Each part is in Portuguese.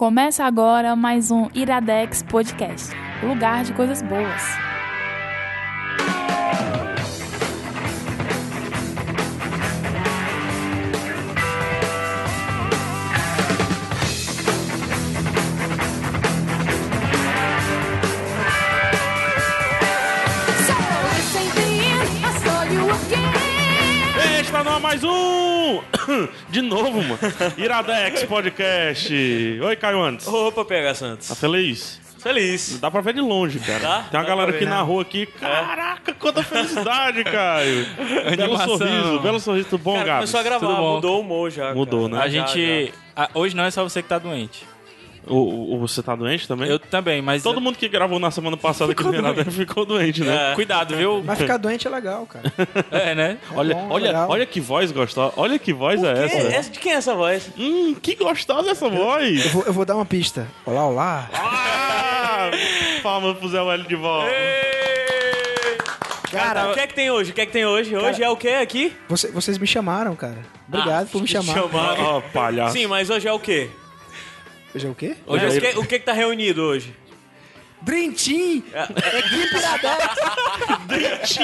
Começa agora mais um Iradex Podcast lugar de coisas boas. Está no mais um! De novo, mano. Iradex Podcast. Oi, Caio Antes. Opa, PH Santos. Tá feliz? Feliz. Dá pra ver de longe, cara. Dá? Tem uma Dá galera aqui na né? rua aqui. Caraca, quanta felicidade, Caio. belo Animação. sorriso, belo sorriso. Tudo bom, Cara, Gabs? começou a gravar, Tudo bom? mudou o humor já. Mudou, cara. né? A Já, gente. ah, hoje não é só você que tá doente. O, o- você tá doente também? Eu também, mas. Todo mundo que gravou na semana passada aqui no Iradex ficou doente, né? É. Cuidado, viu? Mas ficar doente é legal, cara. É, né? Olha, bom, olha, legal. olha que voz gostosa. Olha que voz é essa. Essa- de quem é essa voz? Hum, que gostosa essa voz. Eu vou, eu vou dar uma pista. Olá, olá. Ah, palmas pro Zé Wellio de volta. Cara, O que é que tem hoje? O que é que tem hoje? Hoje é o que aqui? você- vocês me chamaram, cara. Obrigado por me chamar. Chamaram. Ó, palhaço. Sim, mas hoje é o quê? Hoje é o quê? Hoje É, é o, que, o que que tá reunido hoje? Dream Team! Equipe Iradex!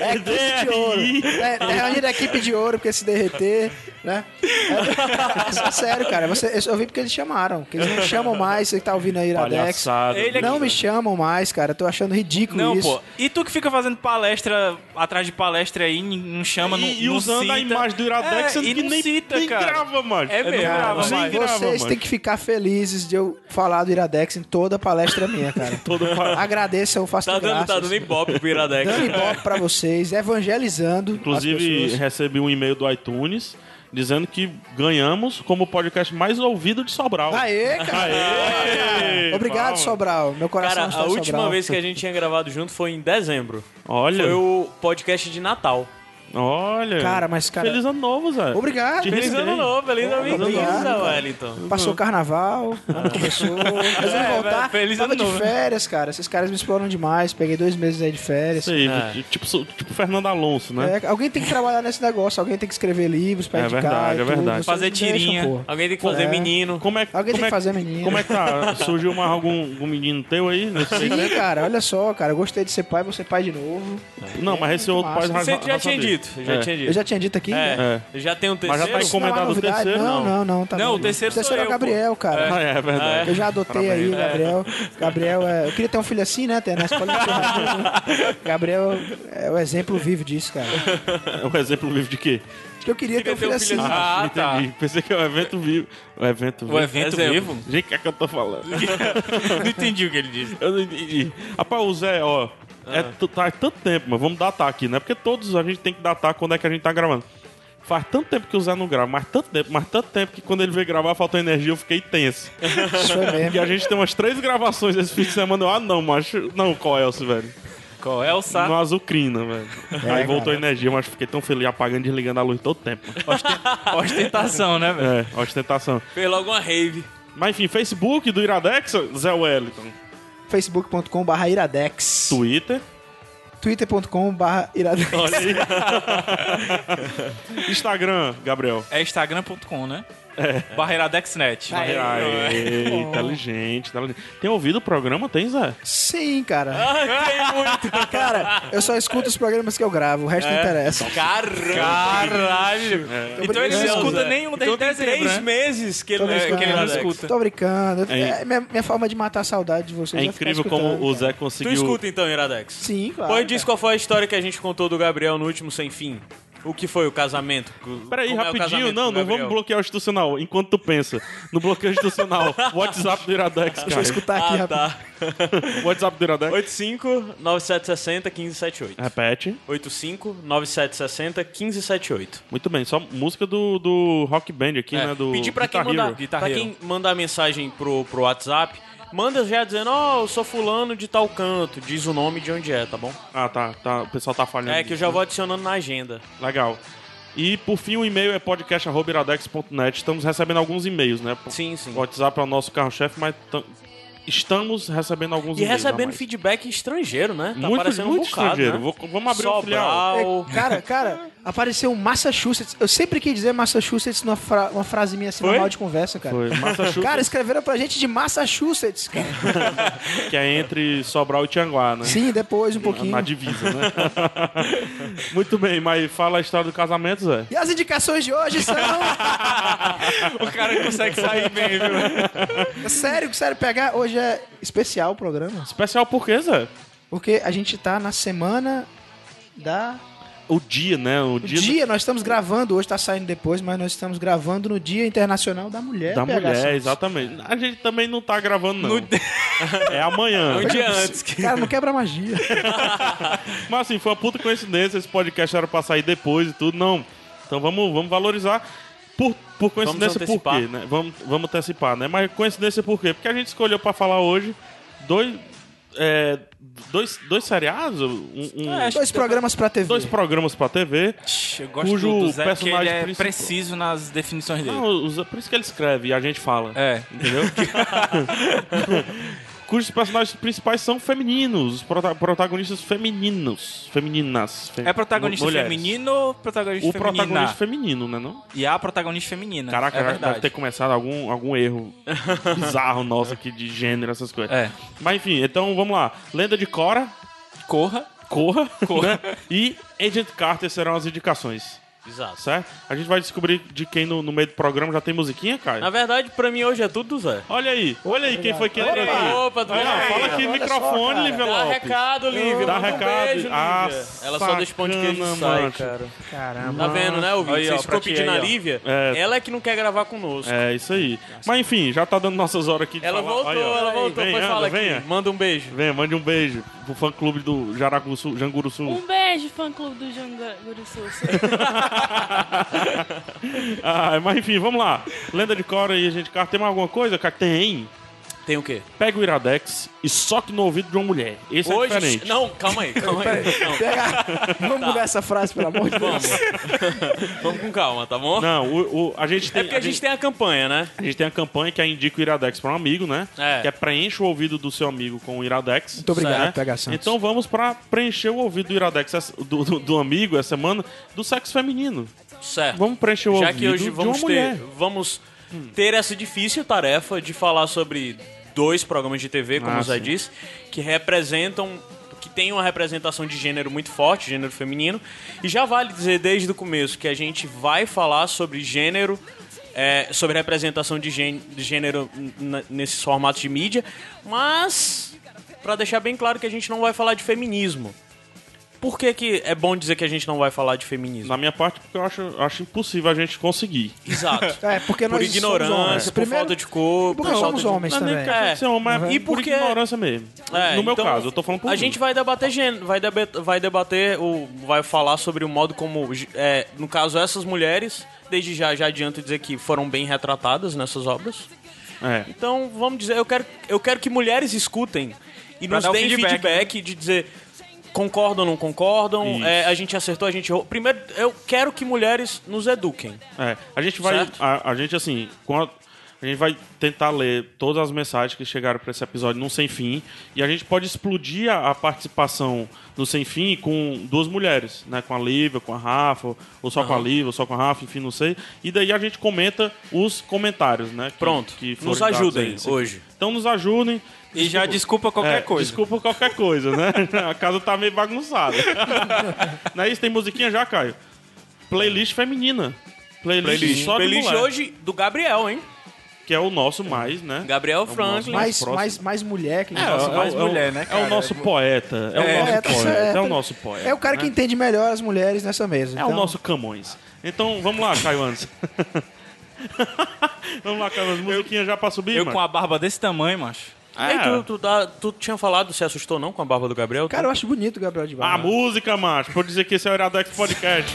É equipe de ouro. É, é reunir a equipe de ouro, porque se derreter, né? É, é sério, cara. Você, eu vi porque eles chamaram. Porque eles não chamam mais, você que tá ouvindo aí Iradex. Palhaçada. Ele Não me chamam mais, cara. Eu tô achando ridículo Não, isso. pô. E tu que fica fazendo palestra atrás de palestra aí, não chama, não, E, e não usando a cita. imagem do Iradex, É, e não nem, cita, nem cara. grava, mano. É mesmo, Cara, grava, nem mas- grava, Vocês mano. têm que ficar felizes de eu falar do Iradex em toda palestra minha, cara. Agradeço, eu faço Tá dando, graças. tá dando ibope pro Iradex. Dando ibope pra vocês, evangelizando Inclusive, recebi um e-mail do iTunes dizendo que ganhamos como o podcast mais ouvido de Sobral. Aê, cara! Aê! Obrigado, Palmas. Sobral. Meu coração Cara, está a última Sobral. vez que a gente tinha gravado junto foi em dezembro. Olha, Foi o podcast de Natal. Olha. Cara, mas, cara- Feliz ano novo, Zé. Obrigado. Feliz risquei. ano novo, feliz ano novo. Wellington. Passou o carnaval, ano começou. Resolvi voltar. feliz ano de novo. férias, cara. Esses caras me exploram demais. Peguei dois meses aí de férias. Isso aí, É. tipo, tipo Fernando Alonso, né? É, alguém tem que trabalhar nesse negócio, alguém tem que escrever livros pra É indicar. verdade, e é verdade. Vocês Fazer deixam, tirinha. pô. Alguém tem que fazer É. menino. Como é, Alguém como tem é, que fazer menino. Como é que tá? Surgiu mais algum, algum menino teu aí? Nesse Sim, cara, olha só, cara. Eu gostei de ser pai, vou ser pai de novo. Não, mas esse outro pai vai Você já tinha saber. Dito, já É. tinha dito. Eu já tinha dito aqui? É, É. já tem um Mas já terceiro. tá é encomendado o terceiro, Não, não. não, não. Tá Não, o terceiro o terceiro sou é o eu, Gabriel, cara. Ah, é verdade. Eu já adotei aí, Parabéns. Gabriel. Gabriel é. Eu queria ter um filho assim, né? Ter na escola. de Gabriel é o exemplo vivo disso, cara. É um exemplo vivo de quê? Acho que eu queria ter um ter um filho assim. assim. Ah, tá. entendi. Pensei que é um evento vivo. O evento vivo. O evento Exemplo. vivo? Gente, o que é que eu tô falando? não entendi o que ele disse. Eu não entendi. Rapaz, o Zé, ó. É, tá tanto tempo, mas vamos datar aqui, né? Porque todos a gente tem que datar quando é que a gente tá gravando. Faz tanto tempo que o Zé não grava, mas tanto tempo, mas tanto tempo que quando ele veio gravar faltou energia, eu fiquei tenso. Isso E mesmo. a gente tem umas três gravações esse fim de semana. Eu, ah, não, macho. Não, qual é esse, velho? Qual é o saco? No azucrina, velho. Aí voltou a energia, mas fiquei tão feliz apagando e desligando a luz todo tempo. Ostentação, né, velho? É, ostentação. Fez logo uma rave. Mas enfim, Facebook do Iradex, Zé Wellington. Facebook.com.br iradex. Twitter. Twitter.com.br iradex. Olha aí. Instagram, Gabriel. É instagram.com, né? É. Barreiradexnet. Ai, inteligente, inteligente. Tem ouvido o programa? Tem, Zé? Sim, cara. Ah, tem muito. Cara, eu só escuto os programas que eu gravo, o resto não interessa. Caramba. Caralho. Então ele não escuta Zé. nenhum Então desde tem dezembro, três né? meses que ele, é, que ele não escuta. Tô brincando. É. É, minha, minha forma de matar a saudade de vocês. É é incrível como o. Zé Tu conseguiu. escuta então, Iradex? Sim, claro. Pode diz qual foi a história que a gente contou do Gabriel no último Sem Fim. O que foi o casamento? Peraí, Como é o rapidinho, casamento não, do não vamos bloquear o institucional. Enquanto tu pensa no bloqueio institucional, WhatsApp do Iradex, Deixa eu cara. escutar aqui Ah, tá. WhatsApp do Iradex. 85 9760 1578. Repete. 85 9760 1578. Muito bem, só música do, do Rock Band aqui, É, né? Do Pedir pra quem, mandar, pra quem mandar mensagem pro, pro WhatsApp, manda já dizendo, ó, eu sou fulano de tal canto, diz o nome de onde é, tá bom? Ah, tá, tá. O pessoal tá falhando. É que eu já vou adicionando na agenda. Legal. E por fim, o e-mail é podcast.iradex.net. Estamos recebendo alguns e-mails, né? Sim, sim. O WhatsApp é o nosso carro-chefe, mas estamos recebendo alguns E recebendo feedback estrangeiro, né? Tá muito, aparecendo muito um bocado, estrangeiro. né? Vou- vamos abrir um filial. Sobral. É, cara, cara, apareceu um Massachusetts. Eu sempre quis dizer Massachusetts numa fra- uma frase minha assim, normal de conversa, cara. Foi Massachusetts, Cara, escreveram pra gente de Massachusetts, cara. que é entre Sobral e Tianguá, né? Sim, depois um pouquinho. Na divisa, né? Muito bem, mas fala a história do casamento, Zé. E as indicações de hoje são. O cara consegue sair bem, viu? sério, sério, pegar. Hoje é especial o programa. Especial por quê, Zé? Porque a gente tá na semana da. O dia, né? O O dia, dia, nós estamos gravando, hoje tá saindo depois, mas nós estamos gravando no Dia Internacional da Mulher. da PH mulher, Santos. exatamente. A gente também não tá gravando, não. No- É amanhã. Um dia antes. que- Cara, não quebra magia. Mas assim, foi uma puta coincidência. Esse podcast era pra sair depois e tudo. Não. Então vamos, vamos valorizar. Por, por coincidência, por quê, né? Vamos, vamos antecipar, né? Mas coincidência por quê? Porque a gente escolheu pra falar hoje dois. é, dois, dois seriados? Um, um- É, Dois programas pra TV. dois programas pra TV. Eu gosto Cujo do Zé, personagem ele é principal- preciso nas definições dele. Não, por isso que ele escreve e a gente fala. É. Entendeu? Cujos personagens principais são femininos, os prota- protagonistas femininos. Femininas. fe- É protagonista mulheres. feminino ou protagonista O feminina? protagonista feminino, né? Não? E a protagonista feminina. Caraca, é deve ter começado algum, algum erro bizarro nosso aqui de gênero, essas coisas. É. Mas enfim, então vamos lá. Lenda de Cora, Corra. Corra, né? e Agent Carter serão as indicações, Exato. certo? A gente vai descobrir de quem no, no meio do programa já tem musiquinha, Caio. Na verdade, pra mim hoje é tudo do Zé. Olha aí, olha aí quem foi que entrou aqui. opa, tudo Olha, bem? fala aqui, Olha só, microfone, cara. Lívia Dá Lopes. recado, Lívia. Dá Manda um recado. beijo, Ah, Lívia. Ela só deixa pão de queijo e sai, mano. cara. Caramba. Tá vendo, né, ouvinte? Aí, ó, Vocês pra ficam ti pedindo aí, a ó. Lívia. É. Ela é que não quer gravar conosco. É, isso aí. Mas enfim, já tá dando nossas horas aqui de Ela falar. voltou, Aí, ó. ela voltou. Vem, anda, fala venha. aqui. Manda um beijo. Venha, mande um beijo pro fã clube do Jaracu Sul, Janguru Sul. Um beijo, fã clube do Janguru Sul. Ah, mas enfim, vamos lá. Lenda de Cora e a gente Carter. Tem mais alguma coisa, cara? Tem. Tem o quê? Pega o Iradex e soque no ouvido de uma mulher. Esse é Hoje. diferente. Não, calma aí, calma aí. Não, Pega- Vamos mudar essa frase, pelo amor de Deus. vamos com calma, tá bom? Não, o, o- a gente tem. É porque a gente tem a campanha, né? a gente tem a campanha que é indica o Iradex para um amigo, né? É. Que é preenche o ouvido do seu amigo com o Iradex. Muito obrigado, né? PH Santos. Então vamos para preencher o ouvido do Iradex do, do, do amigo essa semana do sexo feminino. Certo. Vamos preencher o Já ouvido que hoje de vamos uma ter, mulher. vamos ter essa difícil tarefa de falar sobre dois programas de TV, como Ah, o Zé sim. disse, que representam que tem uma representação de gênero muito forte, gênero feminino. E já vale dizer desde o começo que a gente vai falar sobre gênero, é, sobre representação de gê- de gênero nesses formatos de mídia, mas para deixar bem claro que a gente não vai falar de feminismo. Por que, que é bom dizer que a gente não vai falar de feminismo? Na minha parte, porque eu acho, acho impossível a gente conseguir. Exato. É, porque Por nós ignorância, homens. por Primeiro, falta de corpo, porque por falta somos de... homens Não é nem também. É. ser homem, mas E por porque- ignorância mesmo. É, no meu então, caso, eu tô falando por A mim. gente vai debater gênero, vai, debe- vai debater, o, vai falar sobre o modo como, é, no caso, essas mulheres, desde já, já adianto dizer que foram bem retratadas nessas obras. É. Então, vamos dizer, eu quero, eu quero que mulheres escutem e Pra nos deem feedback, feedback, de dizer concordam ou não concordam, é, a gente acertou, a gente errou. Primeiro, eu quero que mulheres nos eduquem. É, a gente vai. Certo? A, a gente, assim, a, gente vai tentar ler todas as mensagens que chegaram para esse episódio no Sem Fim. E a gente pode explodir a, a participação no Sem Fim com duas mulheres, né? Com a Lívia, com a Rafa, ou só com a Lívia, ou só com a Rafa, enfim, não sei. E daí a gente comenta os comentários, né? que- Pronto. que Nos ajudem hoje. Então nos ajudem. E já desculpa qualquer É, coisa. Desculpa qualquer coisa, né? A casa tá meio bagunçada. não é isso? Tem musiquinha já, Caio? Playlist feminina. Playlist, Playlist, só de playlist mulher, hoje do Gabriel, hein? Que é o nosso mais, né? Gabriel Franklin. mais, próximo. mais, mais mulher que É, Nossa, é, mais é o- mulher, né, É o cara? nosso poeta. É, o É, nosso tá poeta. certo. É o nosso poeta. É o cara que né? entende melhor as mulheres nessa mesa. É o então- nosso Camões. Então, vamos lá, Caio antes. vamos lá, Caio, as musiquinhas já pra subir, Eu mano. com a barba desse tamanho, macho. Ei, É. tu, tu, tá- tu tinha falado, se assustou não com a barba do Gabriel? Cara, eu acho bonito o Gabriel de A Barra. música, macho. Pode dizer que esse é o Iradex Podcast.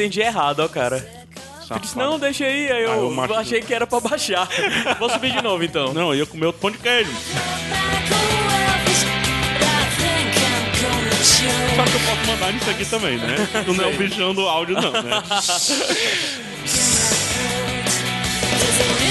Entendi errado, ó, cara. Tu disse, não, deixa aí, aí eu, eu macho- achei que era pra baixar. Vou subir de novo, então. Não, eu ia comer outro pão de queijo. Só que eu posso mandar nisso aqui também, né? Tu não é o bichão do áudio, não, né?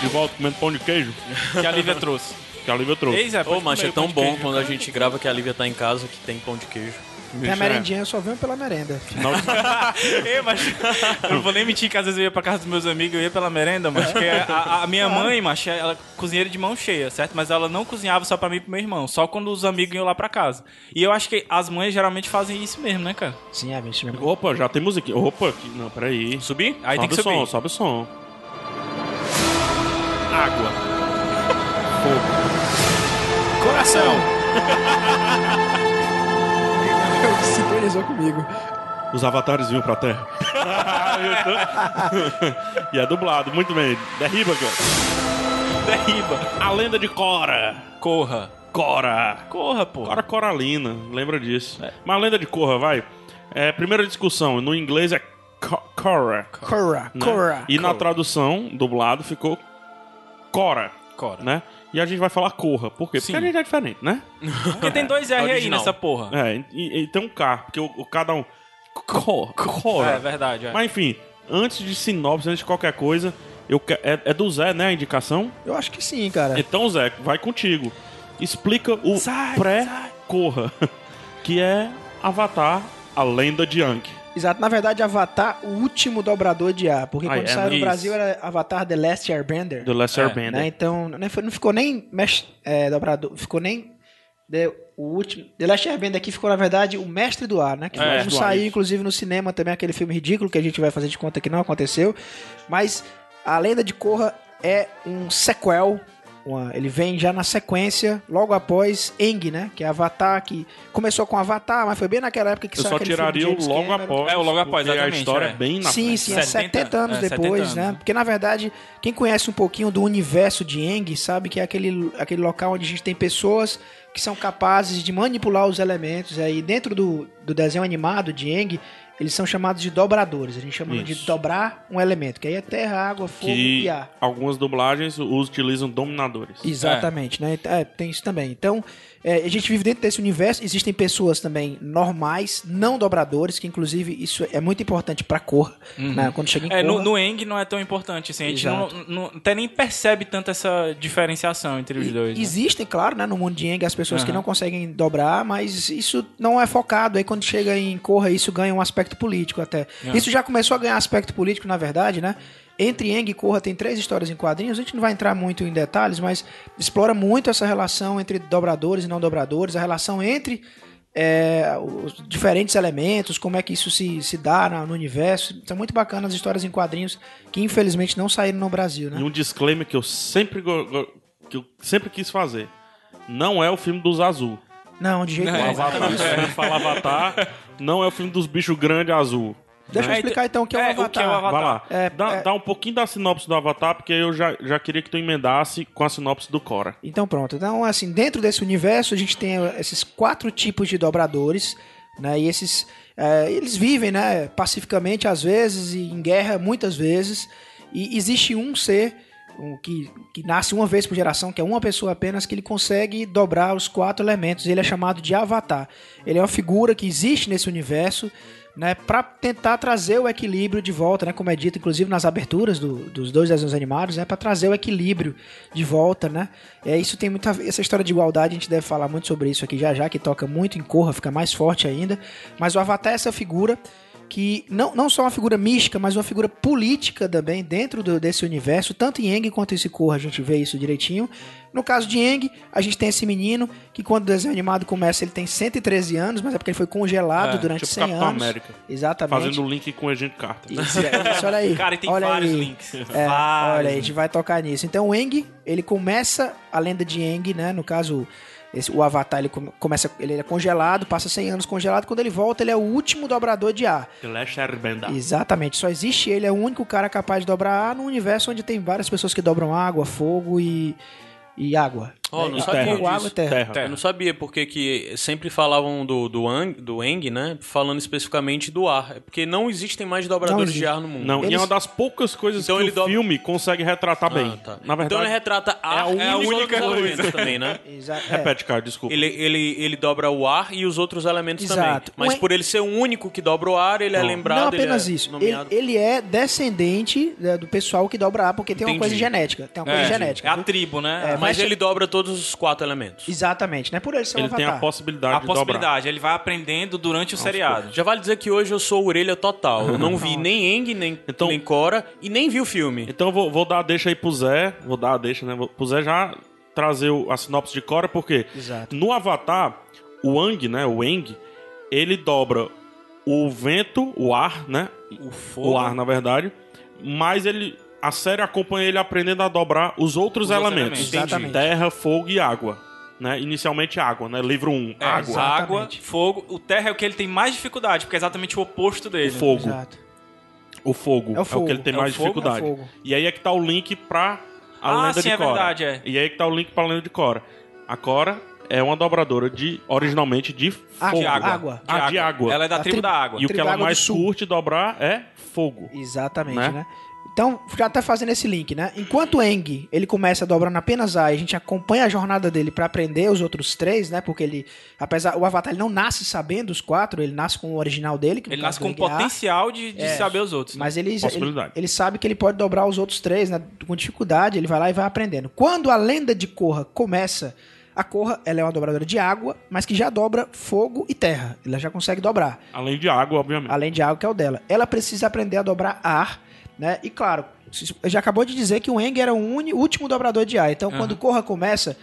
de volta comendo pão de queijo? Que a Lívia trouxe. Que a Lívia trouxe. Ei, Zé, Ô, é o tão bom queijo. quando a gente grava que a Lívia tá em casa que tem pão de queijo. Tem a merendinha, eu só venho pela merenda. Ei, mas eu não vou nem mentir que às vezes eu ia pra casa dos meus amigos, eu ia pela merenda, mas que a, a- minha mãe, macho, ela é cozinheira de mão cheia, certo? Mas ela não cozinhava só pra mim e pro meu irmão, só quando os amigos iam lá pra casa. E eu acho que as mães geralmente fazem isso mesmo, né, cara? Sim, é isso mesmo. Opa, já tem música. Opa, que- não, peraí. Subir? Aí tem sobe que o subir. som, sobe o som. Água. Coração! Sincronizou comigo. Os avatares vinham pra terra. e é dublado, muito bem. Derriba, cara. Derriba. A lenda de Cora. Corra. Cora. Corra, pô. Cora Coralina, lembra disso. Mas a lenda de Corra, vai. É, primeira discussão, no inglês é Co- Cora. Cora, né? Cora. E na tradução, dublado, ficou Cora, Cora. né? E a gente vai falar Corra. Por quê? Sim. Porque a gente é diferente, né? Porque tem dois R aí original. nessa porra. É, e, e tem um K, porque o, o cada um... Cora. Cora. É verdade, é. Mas enfim, antes de sinopse, antes de qualquer coisa, eu que- é, é do Zé, né, a indicação? Eu acho que sim, cara. Então, Zé, vai contigo. Explica o Sai, pré-corra, que é Avatar, a lenda de Aang. Exato, na verdade, Avatar, o último dobrador de ar. Porque Ah, quando é, saiu no isso. Brasil era Avatar The Last Airbender. Do Last É, Airbender. né? Então, nem foi- não ficou nem mes- é, dobrador, ficou nem The, o último. The Last Airbender aqui ficou, na verdade, o Mestre do Ar, né? Que É, saiu, inclusive, no cinema também, aquele filme ridículo que a gente vai fazer de conta que não aconteceu. Mas a Lenda de Korra é um sequel. Uma- ele vem já na sequência, logo após Eng, né? Que é Avatar, que começou com Avatar, mas foi bem naquela época que Eu saiu só tiraria o logo Cameron. após. É, o logo após, a exatamente, história é. é bem na Sim, frente. sim, é 70, 70 anos é, depois, 70 né? anos. Porque na verdade, quem conhece um pouquinho do universo de Eng sabe que é aquele, aquele local onde a gente tem pessoas que são capazes de manipular os elementos. Aí dentro do, do desenho animado de Eng, eles são chamados de dobradores. A gente chama de Isso. dobrar um elemento, que aí é terra, água, fogo Que e ar. algumas dublagens utilizam dominadores. Exatamente, né? É, tem isso também. Então, é, a gente vive dentro desse universo. Existem pessoas também normais, não dobradores, que inclusive isso é muito importante pra cor, né? Quando chega em É, no, Korra. no Eng não é tão importante, assim, a gente não, não- até nem percebe tanto essa diferenciação entre os E- dois. né? Existem, claro, né, no mundo de Eng as pessoas que Aham. não conseguem dobrar, mas isso não é focado. Aí quando chega em Corra, isso ganha um aspecto político até. É. Isso já começou a ganhar aspecto político, na verdade, né? Entre Eng e Corra tem três histórias em quadrinhos. A gente não vai entrar muito em detalhes, mas explora muito essa relação entre dobradores e não dobradores, a relação entre é, os diferentes elementos, como é que isso se, se dá no universo. São muito bacanas as histórias em quadrinhos que infelizmente não saíram no Brasil, né? E um disclaimer que eu sempre que eu sempre quis fazer. Não é o filme dos azul. Não, de jeito O nenhum. Avatar, quando a gente fala Avatar, não é o filme dos bichos grandes azul. Deixa eu É, explicar então o que é, é, o o que Avatar. é o Avatar. Vai lá. É, dá, é- dá um pouquinho da sinopse do Avatar, porque eu já, já queria que tu emendasse com a sinopse do Cora. Então pronto. Então, assim, dentro desse universo a gente tem eh, esses quatro tipos de dobradores, né? E esses. eh, eles vivem, né, pacificamente às vezes e em guerra muitas vezes. E existe um ser um, que, que nasce uma vez por geração, que é uma pessoa apenas, que ele consegue dobrar os quatro elementos. Ele é chamado de Avatar. Ele é uma figura que existe nesse universo. Né, para tentar trazer o equilíbrio de volta, né, como é dito inclusive nas aberturas do- dos dois desenhos animados, né, para trazer o equilíbrio de volta, né? É, isso tem muita essa história de igualdade, a gente deve falar muito sobre isso aqui já já, que toca muito em Corra, fica mais forte ainda. Mas o Avatar é essa figura que não, não só uma figura mística, mas uma figura política também dentro do- desse universo. Tanto em Aang quanto em Korra a gente vê isso direitinho. No caso de Aang, a gente tem esse menino que quando o desenho animado começa ele tem 113 anos, mas é porque ele foi congelado É, durante tipo 100 Capitão anos. América. Exatamente. Fazendo o link com o Agente Carter. Isso, é isso, olha aí. Cara, e tem olha vários aí. links. É, Vários olha aí, a gente vai tocar nisso. Então, o Eng, ele começa a lenda de Eng, né? No caso, esse- o Avatar, ele come- começa, ele é congelado, passa 100 anos congelado. Quando ele volta, ele é o último dobrador de ar. Exatamente, só existe ele, é o único cara capaz de dobrar ar num universo onde tem várias pessoas que dobram água, fogo e, e água. Oh, não É, sabia fogo, disso. água e terra. Terra. Eu não sabia porque que sempre falavam do, do, Ang, do Eng, né? Falando especificamente do ar. É Porque não existem mais dobradores existe. de ar no mundo. Não, e é Eles- uma das poucas coisas Então que ele o dobra- filme consegue retratar bem. Ah, tá. Na verdade, então ele retrata ar é a e os única outros coisa. elementos também, né? Exa- é. repete, cara, desculpa. Ele, ele, ele dobra o ar e os outros elementos Exato. também. Mas O En- por ele ser o único que dobra o ar, ele é Não. lembrado. Não apenas ele é isso. Ele, Nomeado. ele é descendente né, do pessoal que dobra ar, porque tem uma Entendi. coisa genética. Tem uma coisa É, genética. é a tribo, né? É, Mas ele dobra todos os quatro elementos. Exatamente, né? Por ele ser um Ele tem a avatar. possibilidade a de dobrar. possibilidade. Ele vai aprendendo durante o seriado. Já vale dizer que hoje eu sou orelha total. Eu não vi nem Eng, nem, Então- nem Cora e nem vi o filme. Então eu vou, vou dar a deixa aí pro Zé. Vou dar a deixa, né? Vou- Pro Zé já trazer o- a sinopse de Cora, porque Exato. no Avatar, o Ang, né? O Eng, ele dobra o vento, o ar, né? O fogo. O ar, na verdade. Mas ele. A série acompanha ele aprendendo a dobrar os outros Os outros elementos. elementos. Terra, fogo e água. Né? Inicialmente água, né? Livro 1, É, água. água, Exatamente. fogo. O terra é o que ele tem mais dificuldade, porque é exatamente o oposto dele. O fogo. Exato. O fogo. É o fogo. que ele tem É o mais fogo? dificuldade. É o fogo. E aí é que tá o link pra a Ah, lenda sim, de é Cora. verdade, é. E aí que tá o link pra lenda de Cora. A Cora é uma dobradora de originalmente de fogo. Água, De água. água. Ah, de água. Ela é da tribo tribo- da água. E o que ela Água mais curte dobrar é fogo. Exatamente, Né? né? Então, já tá fazendo esse link, né? Enquanto o Eng, ele começa dobrando apenas A e a gente acompanha a jornada dele pra aprender os outros três, né? Porque ele, apesar, o Avatar ele não nasce sabendo os quatro, ele nasce com o original dele. Ele nasce com Eng é potencial de, de É. saber os outros. Mas ele, ele, ele sabe que ele pode dobrar os outros três, né? Com dificuldade, ele vai lá e vai aprendendo. Quando a lenda de Korra começa, a Korra ela é uma dobradora de água, mas que já dobra fogo e terra. Ela já consegue dobrar. Além de água, obviamente. Além de água que é o dela. Ela precisa aprender a dobrar ar, né? E claro, já acabou de dizer que o Eng era o uni- último dobrador de ar. Então, quando o Korra começa,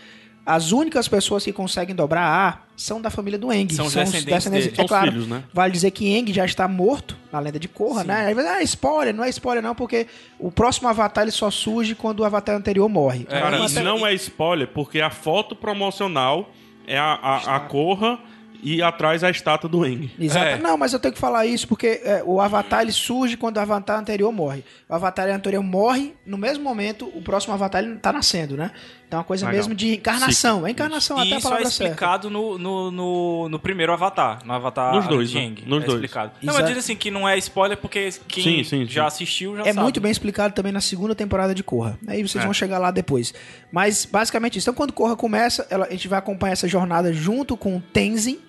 as únicas pessoas que conseguem dobrar ar são da família do Eng. São os descendentes dele. São É claro, filhos, né? Vale dizer que Eng já está morto na lenda de Korra, né? Aí vai dizer, ah, spoiler, não é spoiler não, porque o próximo Avatar ele só surge quando o Avatar anterior morre. É, Cara, Então, isso até- não é spoiler, porque a foto promocional é a, a, a Corra e atrás a estátua do Eng. Exato. É. Não, mas eu tenho que falar isso porque é, o Avatar ele surge quando o Avatar anterior morre. O Avatar anterior morre, no mesmo momento, o próximo Avatar ele tá nascendo, né? Então é uma coisa Legal. mesmo de encarnação. É encarnação, E até a isso é palavra certa. explicado no, no, no, no primeiro Avatar, no Avatar Nos dois, de né? Aang. Nos é dois. explicado. Não, mas diz assim que não é spoiler porque quem Sim, sim, já sim. assistiu já É sabe. muito bem explicado também na segunda temporada de Korra. Aí vocês É. vão chegar lá depois. Mas basicamente isso. Então quando Korra começa, ela- a gente vai acompanhar essa jornada junto com o Tenzin,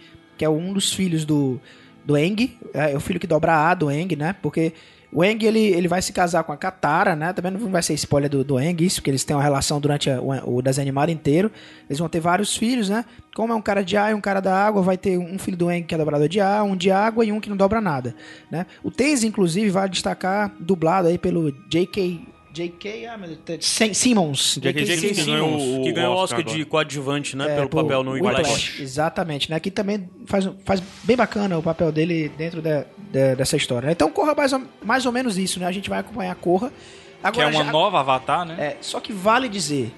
que é um dos filhos do, do Eng. É o filho que dobra a do Eng, né? Porque o Eng ele, ele vai se casar com a Katara, né? Também não vai ser spoiler do, do Eng, isso, porque eles têm uma relação durante a- o, o desenho animado inteiro. Eles vão ter vários filhos, né? Como é um cara de ar e um cara da água, vai ter um filho do Eng que é dobrador de ar, um de água e um que não dobra nada, né? O Tenzin, inclusive, vai destacar dublado aí pelo J.K. J.K. Ah, meu Deus, Sim- Simmons. J.K. Simmons ganhou Simmons, o- que ganhou o Oscar Oscar de agora. coadjuvante, né? É, pelo papel no Whiplash. Exatamente, né? Que também faz, faz bem bacana o papel dele dentro da- da- dessa história. né? Então, Corra mais ou, mais ou menos isso, né? A gente vai acompanhar Corra. Que é Agora, uma já- nova Avatar, né? é, só que vale dizer,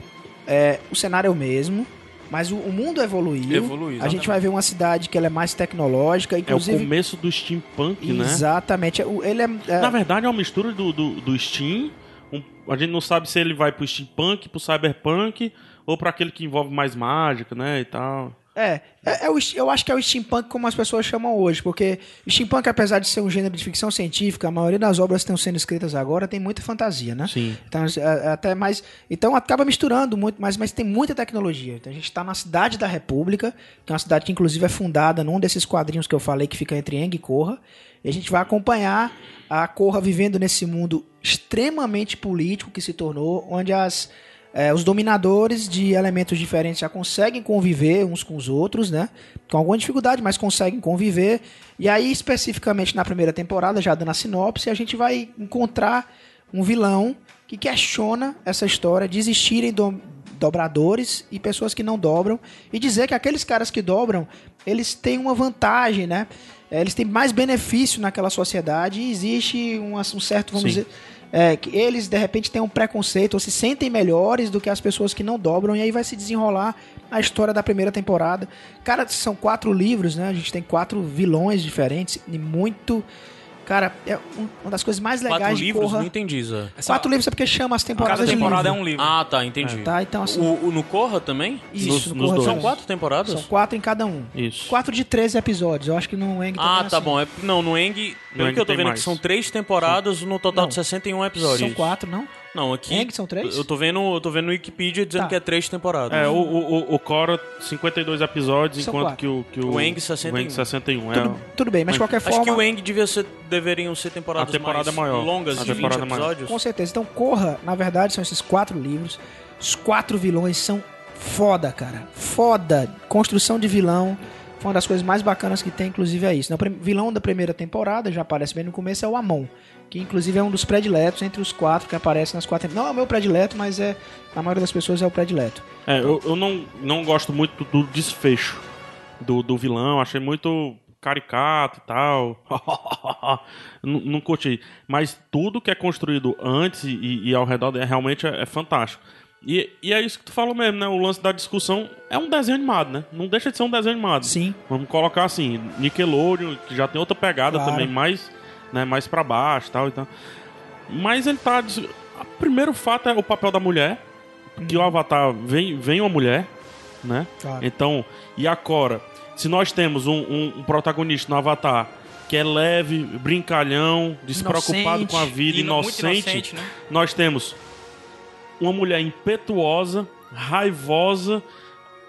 é, o cenário é o mesmo, mas o, o mundo evoluiu. Evoluiu, A exatamente. gente vai ver uma cidade que ela é mais tecnológica, É o inclusive... começo do steampunk, né? Exatamente. O- Ele é, é- Na verdade, é uma mistura do, do, do Steam. A gente não sabe se ele vai pro steampunk, pro cyberpunk, ou pra aquele que envolve mais mágica, né? E tal. É, é, é o, eu acho que é o steampunk como as pessoas chamam hoje, porque o steampunk, apesar de ser um gênero de ficção científica, a maioria das obras que estão sendo escritas agora tem muita fantasia, né? Sim. Então, até mais, então acaba misturando muito, mas, mas tem muita tecnologia. Então a gente está na cidade da República, que é uma cidade que inclusive é fundada num desses quadrinhos que eu falei que fica entre Eng e Korra. E a gente vai acompanhar a Korra vivendo nesse mundo extremamente político que se tornou, onde as É, os dominadores de elementos diferentes já conseguem conviver uns com os outros, né? Com alguma dificuldade, mas conseguem conviver. E aí, especificamente na primeira temporada, já dando a sinopse, a gente vai encontrar um vilão que questiona essa história de existirem do- dobradores e pessoas que não dobram e dizer que aqueles caras que dobram, eles têm uma vantagem, né? É, Eles têm mais benefício naquela sociedade e existe um, um certo, vamos Sim. dizer, é, que eles de repente têm um preconceito ou se sentem melhores do que as pessoas que não dobram e aí vai se desenrolar a história da primeira temporada. Cara, são quatro livros, né? A gente tem quatro vilões diferentes e muito Cara, é um- uma das coisas mais legais Quatro de livros? Corra. Não entendi, Zé. Quatro livros é porque chama as temporadas Cada de temporada é livro. um livro. Ah, tá, entendi. Tá, então assim, O, o- no Corra também? isso, nos- no nos Corra dois. São quatro temporadas? São quatro em cada um. Isso. Quatro de 13 episódios. Eu acho que no Eng também Ah, é tá assim. bom. É, não, no Eng, pelo que eu tô vendo mais. aqui, são três temporadas no total Não. de 61 episódios. São quatro, não? Não, aqui. Eng são três? Eu tô vendo, eu tô vendo no Wikipedia dizendo Tá. que é três temporadas. É, o, o, o- Cora, 52 episódios, São enquanto quatro. que o, que o, O Eng, 61. O Eng 61. É, Tudo, tudo bem, mas de qualquer Acho forma... que o Eng devia ser, deveriam ser temporadas A temporada mais é maior. longas, A de 20 temporada é maior. episódios. Com certeza. Então, Corra, na verdade, são esses quatro livros. Os quatro vilões são foda, cara. Foda. Construção de vilão. Foi uma das coisas mais bacanas que tem, inclusive, é isso. O vilão da primeira temporada, já aparece bem no começo, é o Amon. Que, inclusive, é um dos prediletos entre os quatro que aparecem nas quatro... Não é o meu predileto, mas é... A maioria das pessoas é o predileto. É, eu, eu não, não gosto muito do desfecho do, do vilão, achei muito caricato e tal. não, não curti. Mas tudo que é construído antes e, e ao redor dele realmente é, é fantástico. E, e é isso que tu falou mesmo, né? O lance da discussão é um desenho animado, né? Não deixa de ser um desenho animado. Sim. Vamos colocar assim, Nickelodeon, que já tem outra pegada Claro. também, mais, né, mais para baixo e tal, então. Mas ele tá. des- O primeiro fato é o papel da mulher. Que o Avatar vem, vem uma mulher, né? Claro. Então, e a Cora? Se nós temos um, um- um protagonista no Avatar que é leve, brincalhão, despreocupado Inocente. com a vida, inocente, inocente, né? nós temos uma mulher impetuosa, raivosa,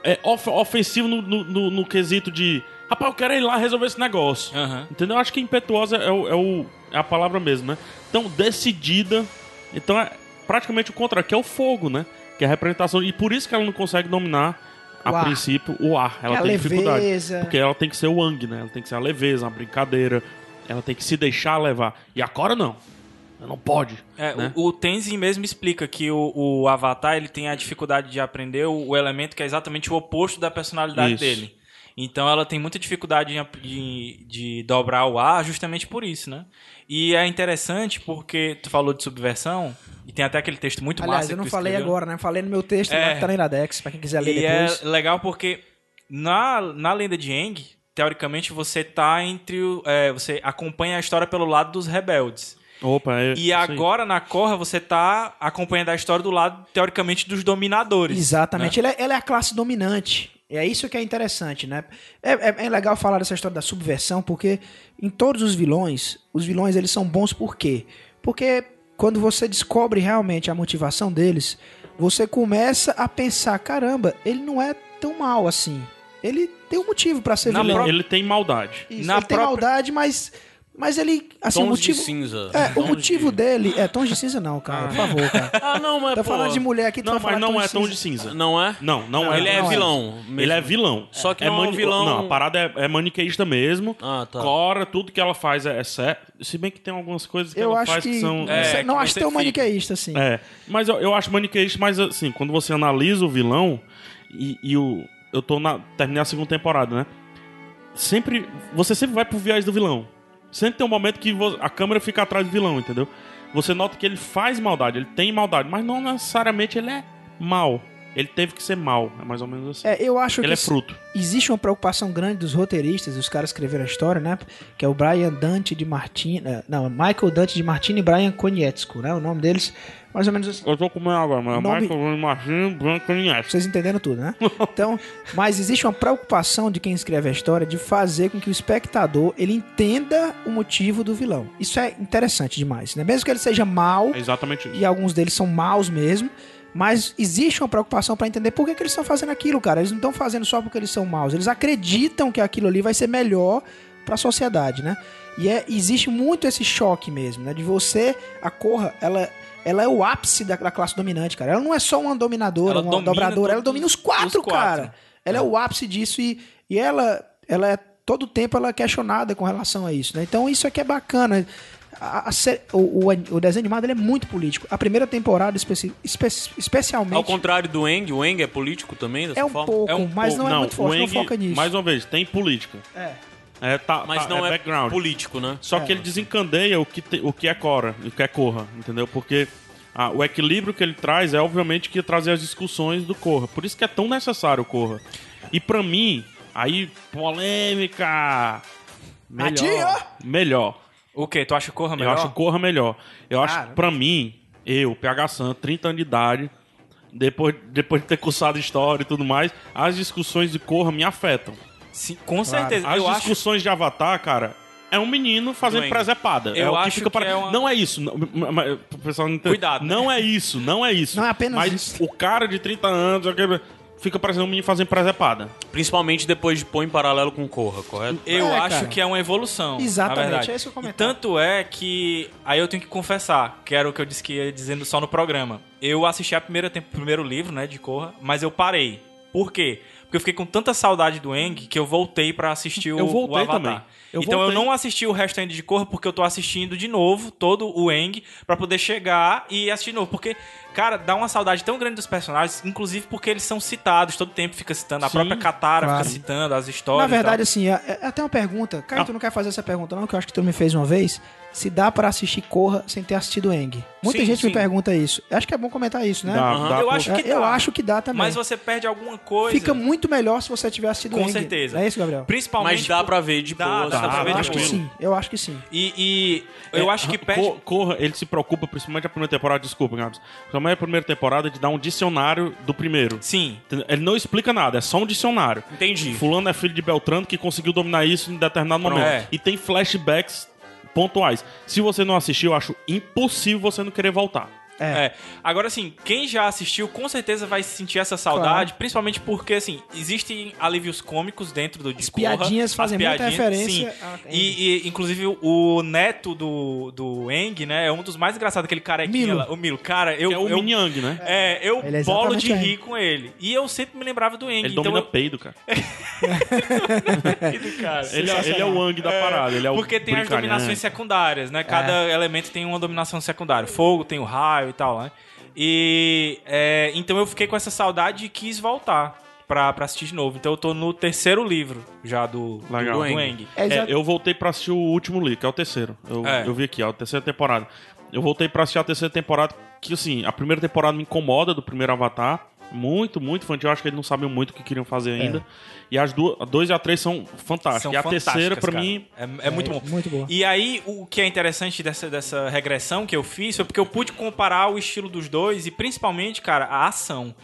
é, of- ofensiva no, no- no- no quesito de rapaz, eu quero ir lá resolver esse negócio. Aham. Entendeu? Eu acho que impetuosa é, o- é o- é a palavra mesmo, né? Então, decidida. Então, é praticamente o contrário, que é o fogo, né? Que é a representação. E por isso que ela não consegue dominar, a princípio, o ar. Ela É a tem dificuldade. Porque ela tem que ser o Wang, né? Ela tem que ser a leveza, a brincadeira. Ela tem que se deixar levar. E a Cora não. Ela não pode. É, né? o, o Tenzin mesmo explica que o, o Avatar ele tem a dificuldade de aprender o, o elemento que é exatamente o oposto da personalidade Isso. dele. Então ela tem muita dificuldade de, de, de dobrar o ar justamente por isso, né? E é interessante porque tu falou de subversão e tem até aquele texto muito Aliás, massa eu não falei escreveu. agora, né? Falei no meu texto É. lá que tá na Iradex, pra quem quiser ler E depois. é legal porque na, na lenda de Aang, teoricamente você tá entre o, é, você acompanha a história pelo lado dos rebeldes. Opa, é. E agora na Korra você tá acompanhando a história do lado, teoricamente, dos dominadores. Exatamente. Ele, é, ele é a classe dominante. É isso que é interessante, né? É, é- é legal falar dessa história da subversão, porque em todos os vilões, os vilões eles são bons por quê? Porque quando você descobre realmente a motivação deles, você começa a pensar, caramba, ele não é tão mal assim. Ele tem um motivo pra ser Na vilão. Ele tem maldade. Isso, na ele tem própria- maldade, mas mas ele assim, o Tons motivo de cinza. É, o Tons motivo de- dele é tons de cinza não, cara, por favor, cara. Ah, não, mas Tá pô, falando de mulher aqui, tu Não, vai mas falar não é tom tom de cinza. Não é? Não, não, Não, é. Ele é não é. vilão. mesmo. Ele é vilão. Só que não é um vilão- Não, a parada é, é maniqueísta mesmo. Ah, tá. Cora, tudo que ela faz é, é certo. Se bem que tem algumas coisas que Eu ela acho faz que, que, são. É, não que acho tão maniqueísta assim. É, mas eu, eu acho maniqueísta, mas assim, quando você analisa o vilão, e, e o. Eu tô na. Terminei a segunda temporada, né? Sempre. Você sempre vai pro viés do vilão. Sempre tem um momento que a câmera fica atrás do vilão, entendeu? Você nota que ele faz maldade, ele tem maldade, mas não necessariamente ele é mal. Ele teve que ser mal, é mais ou menos assim. É, eu acho ele que é fruto. existe uma preocupação grande dos roteiristas, dos caras que escreveram a história, né? Que é o Brian Dante de Martini. eh, Não, Michael Dante de Martini e Brian Konietzko, né? O nome deles, mais ou menos assim. Eu tô comendo agora, mas Nome- Michael Martin Branco conhece. Vocês entenderam tudo, né? Então, mas existe uma preocupação de quem escreve a história de fazer com que o espectador ele entenda o motivo do vilão. Isso é interessante demais, né? Mesmo que ele seja mal, É exatamente isso. e alguns deles são maus mesmo, mas existe uma preocupação pra entender por que, que eles estão fazendo aquilo, cara. Eles não estão fazendo só porque eles são maus, eles acreditam que aquilo ali vai ser melhor pra sociedade, né? E é, existe muito esse choque mesmo, né? De você, a Corra, ela ela é o ápice da, da classe dominante, cara. Ela não é só uma dominadora, Ela uma dobradora, ela domina os quatro, os quatro. cara. Ela é. o ápice disso e, e ela, ela é todo tempo ela é questionada com relação a isso, né? Então isso aqui é bacana. A- a o, o- o desenho animado ele é muito político. A primeira temporada, especi- espe- especialmente, Ao contrário do Eng, o Eng é político também, dessa é um forma? pouco, É um mas não é muito forte, não foca nisso. Mais uma vez, tem política. É. É, tá, Mas tá, não é, background. político, né? Só que ele desencandeia o que, te- o que é Cora, o que é Corra, entendeu? Porque ah, o equilíbrio que ele traz é, obviamente, que trazer as discussões do Corra. Por isso que é tão necessário o Corra. E pra mim, aí, polêmica. Melhor. Melhor. O quê? Tu acha Corra Eu melhor? acho o Corra melhor. Eu acho Cara. que, pra mim, eu, PH San, 30 anos de idade, depois, depois de ter cursado história e tudo mais, as discussões de Corra me afetam. Sim, com certeza. As eu acho discussões de Avatar, cara, é um menino fazendo Doente. presepada. Eu é o que acho fica que para... é uma- Não é isso. Não, pessoal não. Cuidado, né? Não é isso, não é isso. Não é apenas mas isso. o cara de 30 anos fica parecendo um menino fazendo presepada. Principalmente depois de pôr em paralelo com Corra, correto? Eu É, acho cara. que é uma evolução. Exatamente, na verdade. é isso que eu ia comentar. tanto é que. Aí eu tenho que confessar, que era o que eu disse que ia dizendo só no programa. Eu assisti a primeira tempo, o primeiro livro, né, de Corra, mas eu parei. Por quê? Porque eu fiquei com tanta saudade do Eng que eu voltei pra assistir o, Eu voltei o Avatar. também. Eu então eu voltei. não assisti o resto ainda de Corra porque eu tô assistindo de novo todo o Eng pra poder chegar e assistir de novo. Porque, cara, dá uma saudade tão grande dos personagens, inclusive porque eles são citados, todo tempo fica citando. A Sim, própria Katara claro. fica citando as histórias. Na verdade, assim, é, é até uma pergunta. Caio, Ah. tu não quer fazer essa pergunta, não? Que eu acho que tu me fez uma vez. Se dá pra assistir Corra sem ter assistido Eng. Muita Sim, gente sim. me pergunta isso. Eu acho que é bom comentar isso, né? Dá, Aham. dá Eu acho que É, eu dá. acho que dá também. Mas você perde alguma coisa. Fica muito melhor se você tiver assistido Com Eng. certeza. É isso, Gabriel? Principalmente. Mas dá por- pra ver de Dá, boa. dá sabe? pra ver Eu de acho que sim. Eu acho que sim. E, e eu É, acho que perde. Cor- Corra, ele se preocupa, principalmente a primeira temporada, desculpa, Gabs. Principalmente a primeira temporada de dar um dicionário do primeiro. Sim. Ele não explica nada, é só um dicionário. Entendi. Fulano é filho de Beltrano que conseguiu dominar isso em determinado Pronto. momento. É. E tem flashbacks pontuais. Se você não assistiu, eu acho impossível você não querer voltar. É. É. Agora, assim, quem já assistiu com certeza vai sentir essa saudade, principalmente porque, assim, existem alívios cômicos dentro do As Korra, piadinhas as fazem muita piadinhas, referência sim. a- E, e, inclusive, o neto do, do Eng, né, é um dos mais engraçados, aquele carequinha Milo. lá, o Milo. Cara, eu... Que é o eu Minyang, né? É, eu Ele é bolo de rir com ele. E eu sempre me lembrava do Eng. Ele então domina eu... peido, cara. cara. Ele, é- ele é o Wang da parada. Ele é o Porque tem as dominações secundárias, né? Cada elemento tem uma dominação secundária. Fogo tem o raio e tal, né? E é, então eu fiquei com essa saudade e quis voltar pra, pra assistir de novo. Então eu tô no terceiro livro já do, do, Legal. do Do Eng. É, É, eu voltei pra assistir o último livro, que é o terceiro. Eu, É. eu vi aqui, ó, a terceira temporada. Eu voltei pra assistir a terceira temporada, que assim, a primeira temporada me incomoda do primeiro Avatar. Muito, muito infantil. Eu acho que eles não sabiam muito o que queriam fazer ainda. E as duas, a 2 e a 3 são fantásticas. São e a terceira, cara. mim, É, é muito bom. Muito boa. E aí, o que é interessante dessa, dessa regressão que eu fiz foi porque eu pude comparar o estilo dos dois e principalmente, cara, a ação.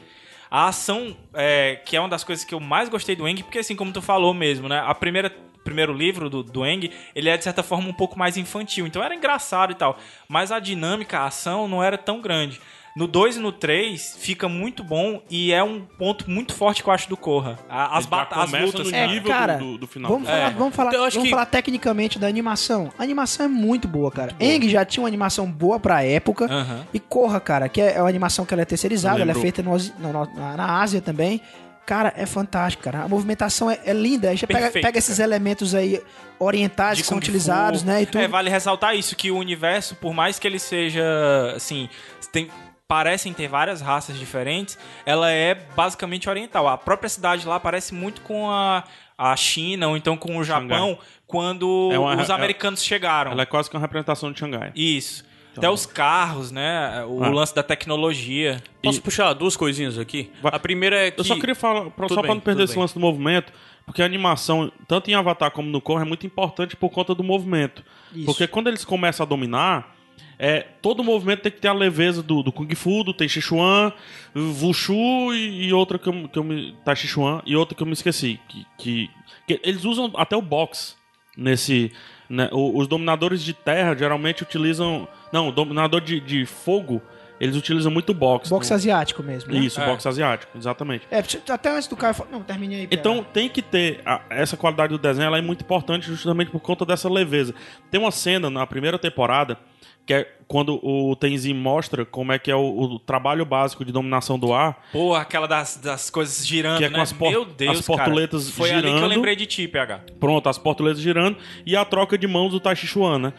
A ação, é, que é uma das coisas que eu mais gostei do Eng, porque assim, como tu falou mesmo, né? A primeira primeiro livro do, do Eng, ele é de certa forma um pouco mais infantil, então era engraçado e tal. Mas a dinâmica, a ação não era tão grande. No 2 e no 3 fica muito bom e é um ponto muito forte que eu acho do Corra. As, Ele já bata- as começa lutas. no É, nível cara, do- do- final. Vamos É. falar, vamos falar, Então, vamos que- falar tecnicamente da animação. A animação é muito boa, cara. Eng já tinha uma animação boa pra época. Aham. E Corra, cara, que é uma animação que ela é terceirizada, ela é feita no no- no- na, na Ásia também. Cara, é fantástico, cara. A movimentação é, é linda. A gente pega, Perfeito, pega esses elementos aí orientais de que são utilizados, né? E tudo. É, vale ressaltar isso, que o universo, por mais que ele seja, assim, tem, parecem ter várias raças diferentes, ela é basicamente oriental. A própria cidade lá parece muito com a, a China, ou então com o Japão, quando É uma- os é- americanos chegaram. ela é quase que uma representação de Xangai. Isso. Até os carros, né? O Ah. lance da tecnologia. Posso puxar duas coisinhas aqui? Vai. A primeira é que... Eu só queria falar, pra, só bem, pra não perder esse bem. lance do movimento, porque a animação, tanto em Avatar como no Korra, é muito importante por conta do movimento. Isso. Porque quando eles começam a dominar, é, todo movimento tem que ter a leveza do, do Kung Fu, do Tai Chi Chuan, Wushu e, e outra que eu, que eu me. Tai Chi Chuan e outra que eu me esqueci. Que, que, que eles usam até o box nesse. né, os dominadores de terra geralmente utilizam. Não, o dominador de, de fogo, eles utilizam muito box. Boxe no- asiático mesmo. Né? Isso, É. boxe asiático, exatamente. É, até antes do falar. Não, terminei aí. Pera. Então tem que ter a- essa qualidade do desenho, ela é muito importante justamente por conta dessa leveza. Tem uma cena na primeira temporada que é quando o Tenzin mostra como é que é o, o trabalho básico de dominação do ar, Pô, aquela das, das coisas girando, Que é com né? as por- Meu Deus, as portuletas cara. Foi ali que eu girando. lembrei de ti, PH. pronto, as portuletas girando e a troca de mãos do Tai Chi Chuan, né?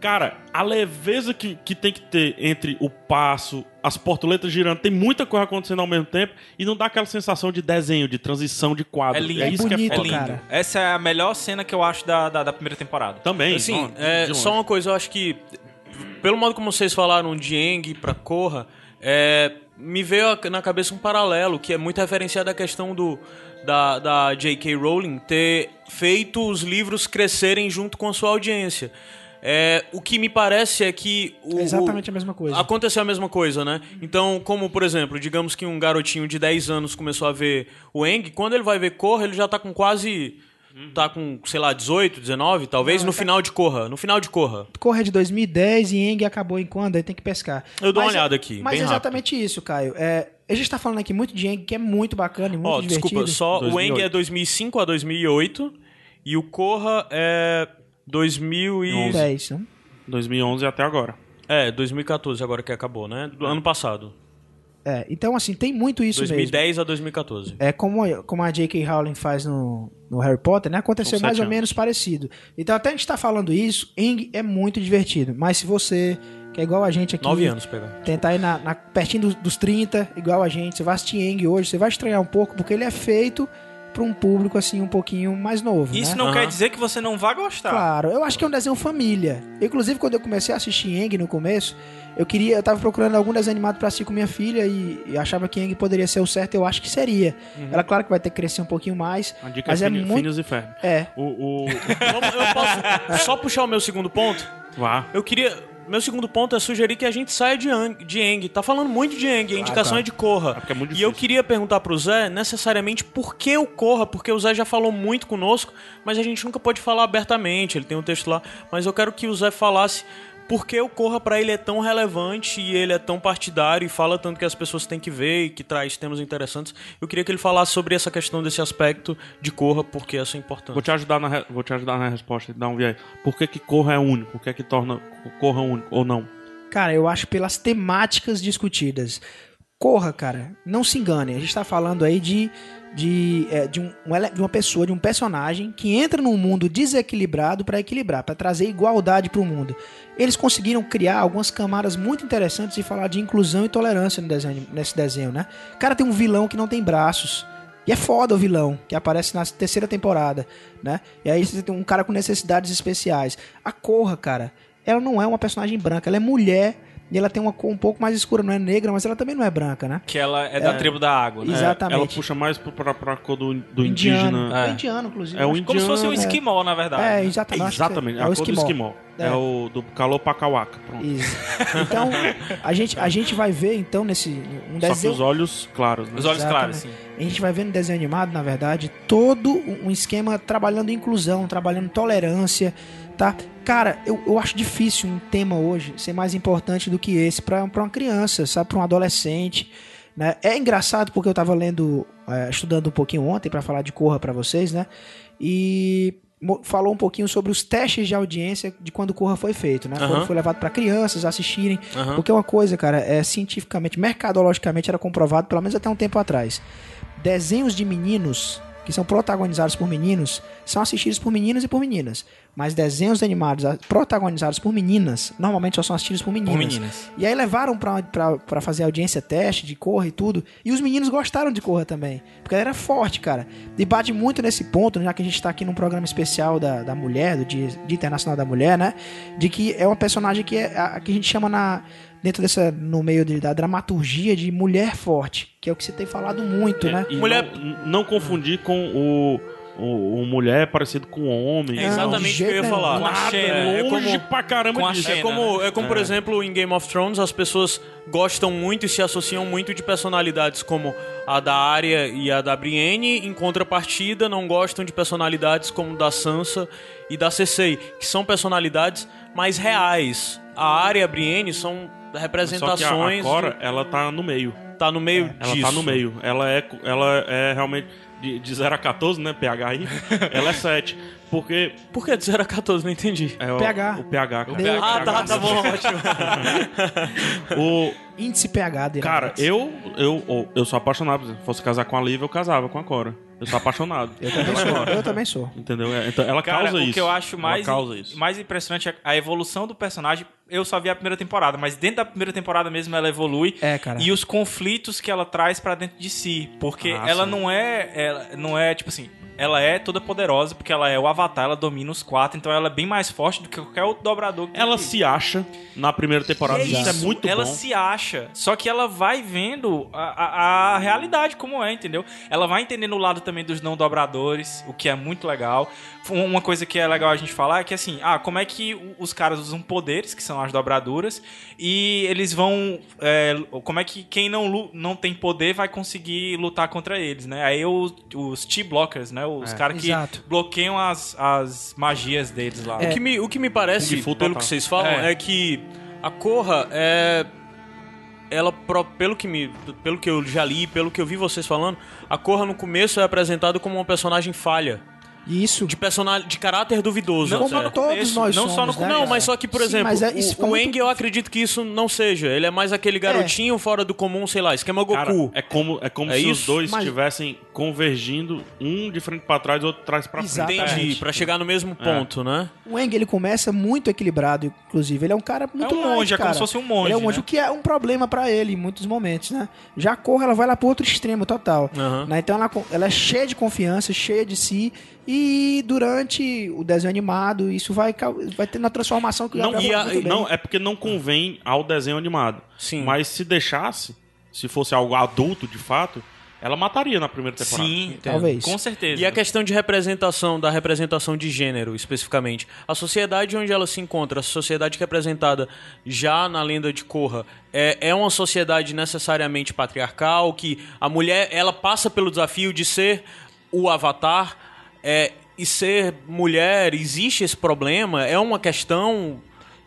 Cara, a leveza que, que tem que ter entre o passo, as portuletas girando, tem muita coisa acontecendo ao mesmo tempo e não dá aquela sensação de desenho, de transição de quadro. É lindo. É isso É que é bonito, foda. cara. Essa é a melhor cena que eu acho da, da, da primeira temporada. Também. Assim, é, só uma coisa, eu acho que, pelo modo como vocês falaram de Eng pra Korra, é, me veio na cabeça um paralelo, que é muito referenciado à questão do, da, da J.K. Rowling ter feito os livros crescerem junto com a sua audiência. É, o que me parece é que. O, É exatamente a mesma coisa. Aconteceu a mesma coisa, né? Então, como, por exemplo, digamos que um garotinho de 10 anos começou a ver o Eng, quando ele vai ver Korra, ele já tá com quase. Tá com, sei lá, 18, 19, talvez, no final de Korra. No final de Korra. Corre de 2010 e Eng acabou em quando? Aí tem que pescar. Eu dou uma Mas é- olhada aqui, Mas bem é exatamente isso, Caio. É, a gente tá falando aqui muito de Eng, que é muito bacana e muito Ó, divertido. desculpa, só o Eng 2008. é 2005 a 2008 e o Korra é 2000 e... 10, né? 2011 até agora. É, 2014 agora que acabou, né? Do ano passado. É, então, assim, tem muito isso mesmo. 2010 a 2014. É como, como a J.K. Rowling faz no, no Harry Potter, né? Aconteceu mais ou anos. menos parecido. Então, até a gente tá falando isso, Eng é muito divertido. Mas se você, que é igual a gente aqui... 9 anos pegar. Tentar ir na, na- pertinho dos, dos 30, igual a gente, você vai assistir Eng hoje, você vai estranhar um pouco, porque ele é feito para um público, assim, um pouquinho mais novo, Isso né? não Aham. quer dizer que você não vá gostar. Claro, eu acho que é um desenho família. Inclusive, quando eu comecei a assistir Eng no começo, eu queria, eu tava procurando algum desenho animado pra assistir com minha filha e, e achava que Eng poderia ser o certo, eu acho que seria. Ela, claro que vai ter que crescer um pouquinho mais, A dica mas é, é muito... finos e ferros. É, O, o... Eu posso só puxar o meu segundo ponto? Vá. Eu queria... Meu segundo ponto é sugerir que a gente saia de, Ang, de Eng. Tá falando muito de Eng, a indicação tá. é de Korra. É é e eu queria perguntar pro Zé, necessariamente, por que o Korra? Porque o Zé já falou muito conosco, mas a gente nunca pode falar abertamente, ele tem um texto lá. Mas eu quero que o Zé falasse por que o Korra pra ele é tão relevante e ele é tão partidário e fala tanto que as pessoas têm que ver e que traz temas interessantes. Eu queria que ele falasse sobre essa questão desse aspecto de Korra, porque essa é importante. Vou te ajudar na, re- vou te ajudar na resposta, dar um viés. Por que que Corra é único? Por que que torna Corra único ou não? cara, eu acho pelas temáticas discutidas. Corra, cara, não se engane, a gente tá falando aí de, de, é, de, um- de uma pessoa, de um personagem que entra num mundo desequilibrado pra equilibrar, pra trazer igualdade pro mundo. Eles conseguiram criar algumas camadas muito interessantes e falar de inclusão e tolerância desenho, nesse desenho, né? Cara, tem um vilão que não tem braços. E é foda o vilão, que aparece na terceira temporada, né? E aí você tem um cara com necessidades especiais. A Corra, cara, ela não é uma personagem branca, ela é mulher e ela tem uma cor um pouco mais escura, não é negra, mas ela também não é branca, né? Que ela é da tribo da água, né? Exatamente. Ela puxa mais pro- pra, pra cor do, do Indiano. indígena. É É. indiano, inclusive. É o Acho que- Como se fosse um indiano, esquimó, na verdade. É, né? exatamente. Exatamente, é a o cor do esquimó. É, É. o do Calopacauaca. Pronto. Isso. Então, a gente, a gente vai ver, então, nesse... Um Só que desenho... os olhos claros, né? Os olhos Exatamente. claros, sim. A gente vai ver no desenho animado, na verdade, todo um esquema trabalhando inclusão, trabalhando tolerância, tá? Cara, eu, eu acho difícil um tema hoje ser mais importante do que esse pra pra uma criança, sabe? Pra um adolescente, né? É engraçado porque eu tava lendo, é, estudando um pouquinho ontem pra falar de Corra pra vocês, né? E falou um pouquinho sobre os testes de audiência de quando Corra foi feito, né? Foi- Aham. Foi levado pra crianças assistirem, Aham. porque uma coisa, cara, é cientificamente, mercadologicamente era comprovado, pelo menos até um tempo atrás. Desenhos de meninos que são protagonizados por meninos são assistidos por meninos e por meninas. Mas desenhos animados protagonizados por meninas normalmente só são assistidos por meninas. Por meninas. E aí levaram pra, pra, pra fazer audiência teste de Corra e tudo. E os meninos gostaram de Corra também. Porque ela era forte, cara. E bate muito nesse ponto, já que a gente tá aqui num programa especial da, da mulher, do Dia, Dia Internacional da Mulher, né? De que é uma personagem que, é, a, que a gente chama na, dentro dessa, no meio de- da dramaturgia de mulher forte. Que é o que você tem falado muito, né? E Mulher- não, não confundir com o, o, o mulher parecido com homem. É exatamente o que eu ia falar. Nada, É, é longe como- pra caramba com a disso. É como, né? é como por exemplo, em Game of Thrones, as pessoas gostam muito e se associam muito de personalidades como a da Arya e a da Brienne, em contrapartida, não gostam de personalidades como da Sansa e da Cersei, que são personalidades mais reais. A Arya e a Brienne são Só que a, a representações. Cora, ela tá no meio. tá no meio Ela disso. tá no meio. Ela é, ela é realmente. de, de 0 a 14, né? PHI, ela é 7. Porque Por que de 0 a 14? Não entendi. é o PH. O PH, cara. Deu- Ah, tá, tá bom, ótimo. O, Índice PH dele. cara, eu, eu, eu sou apaixonado. Se fosse casar com a Lívia, eu casava com a Cora. Eu sou apaixonado. Eu também sou. Eu também sou. Entendeu? É, Então, ela Cara, causa o isso. que eu acho mais, causa isso. mais impressionante é a evolução do personagem. Eu só vi a primeira temporada, mas dentro da primeira temporada mesmo ela evolui. É, cara. E os conflitos que ela traz pra dentro de si. Porque Ah, ela sim. não é. Ela não é, tipo assim. Ela é toda poderosa, porque ela é o avatar, ela domina os quatro, então ela é bem mais forte do que qualquer outro dobrador que Ela tem. se acha na primeira temporada. E Isso, é muito ela bom. se acha, só que ela vai vendo a, a- a realidade como é, entendeu? Ela vai entendendo o lado também dos não dobradores, o que é muito legal. Um- Uma coisa que é legal a gente falar é que assim, ah, como é que os caras usam poderes, que são as dobraduras, e eles vão. é, como é que quem não, não tem poder vai conseguir lutar contra eles, né? Aí os, os T-blockers, né? Os caras que Exato. bloqueiam as, as magias deles lá. O, que me, o que me parece, Kung Fu pelo total. que vocês falam, é. É. que a Korra é. Ela, pelo que, me, pelo que eu já li, pelo que eu vi vocês falando, a Korra no começo é apresentada como uma personagem falha. Isso. De, personagem, de caráter duvidoso. Não no Todos nós não só no somos, né, Não, cara? mas só que, por Sim, exemplo, mas é- o, o muito- Eng eu acredito que isso não seja. Ele é mais aquele garotinho fora do comum, sei lá, esquema Goku. Cara, é como, é como É se isso? os dois Mas- estivessem convergindo, um de frente pra trás e outro de trás pra frente. Exatamente. Entendi, pra chegar no mesmo ponto, né? O Eng, ele começa muito equilibrado, inclusive. Ele é um cara muito um light, monge, é como cara. se fosse um monge, Ele é um monge, né? o que é um problema pra ele em muitos momentos, né? Já a Korra, ela vai lá pro outro extremo total. Aham. né? Então ela, ela é cheia de confiança, cheia de si. E durante o desenho animado, isso vai, vai tendo a transformação que Não, e a- não, é porque não convém ao desenho animado. Sim. Mas se deixasse, se fosse algo adulto de fato, ela mataria na primeira temporada. Sim, Talvez. com certeza. E a questão de representação, da representação de gênero, especificamente. A sociedade onde ela se encontra, a sociedade que é apresentada já na lenda de Korra, é, é uma sociedade necessariamente patriarcal, que a mulher, ela passa pelo desafio de ser o avatar, é, e ser mulher, existe esse problema? É uma questão...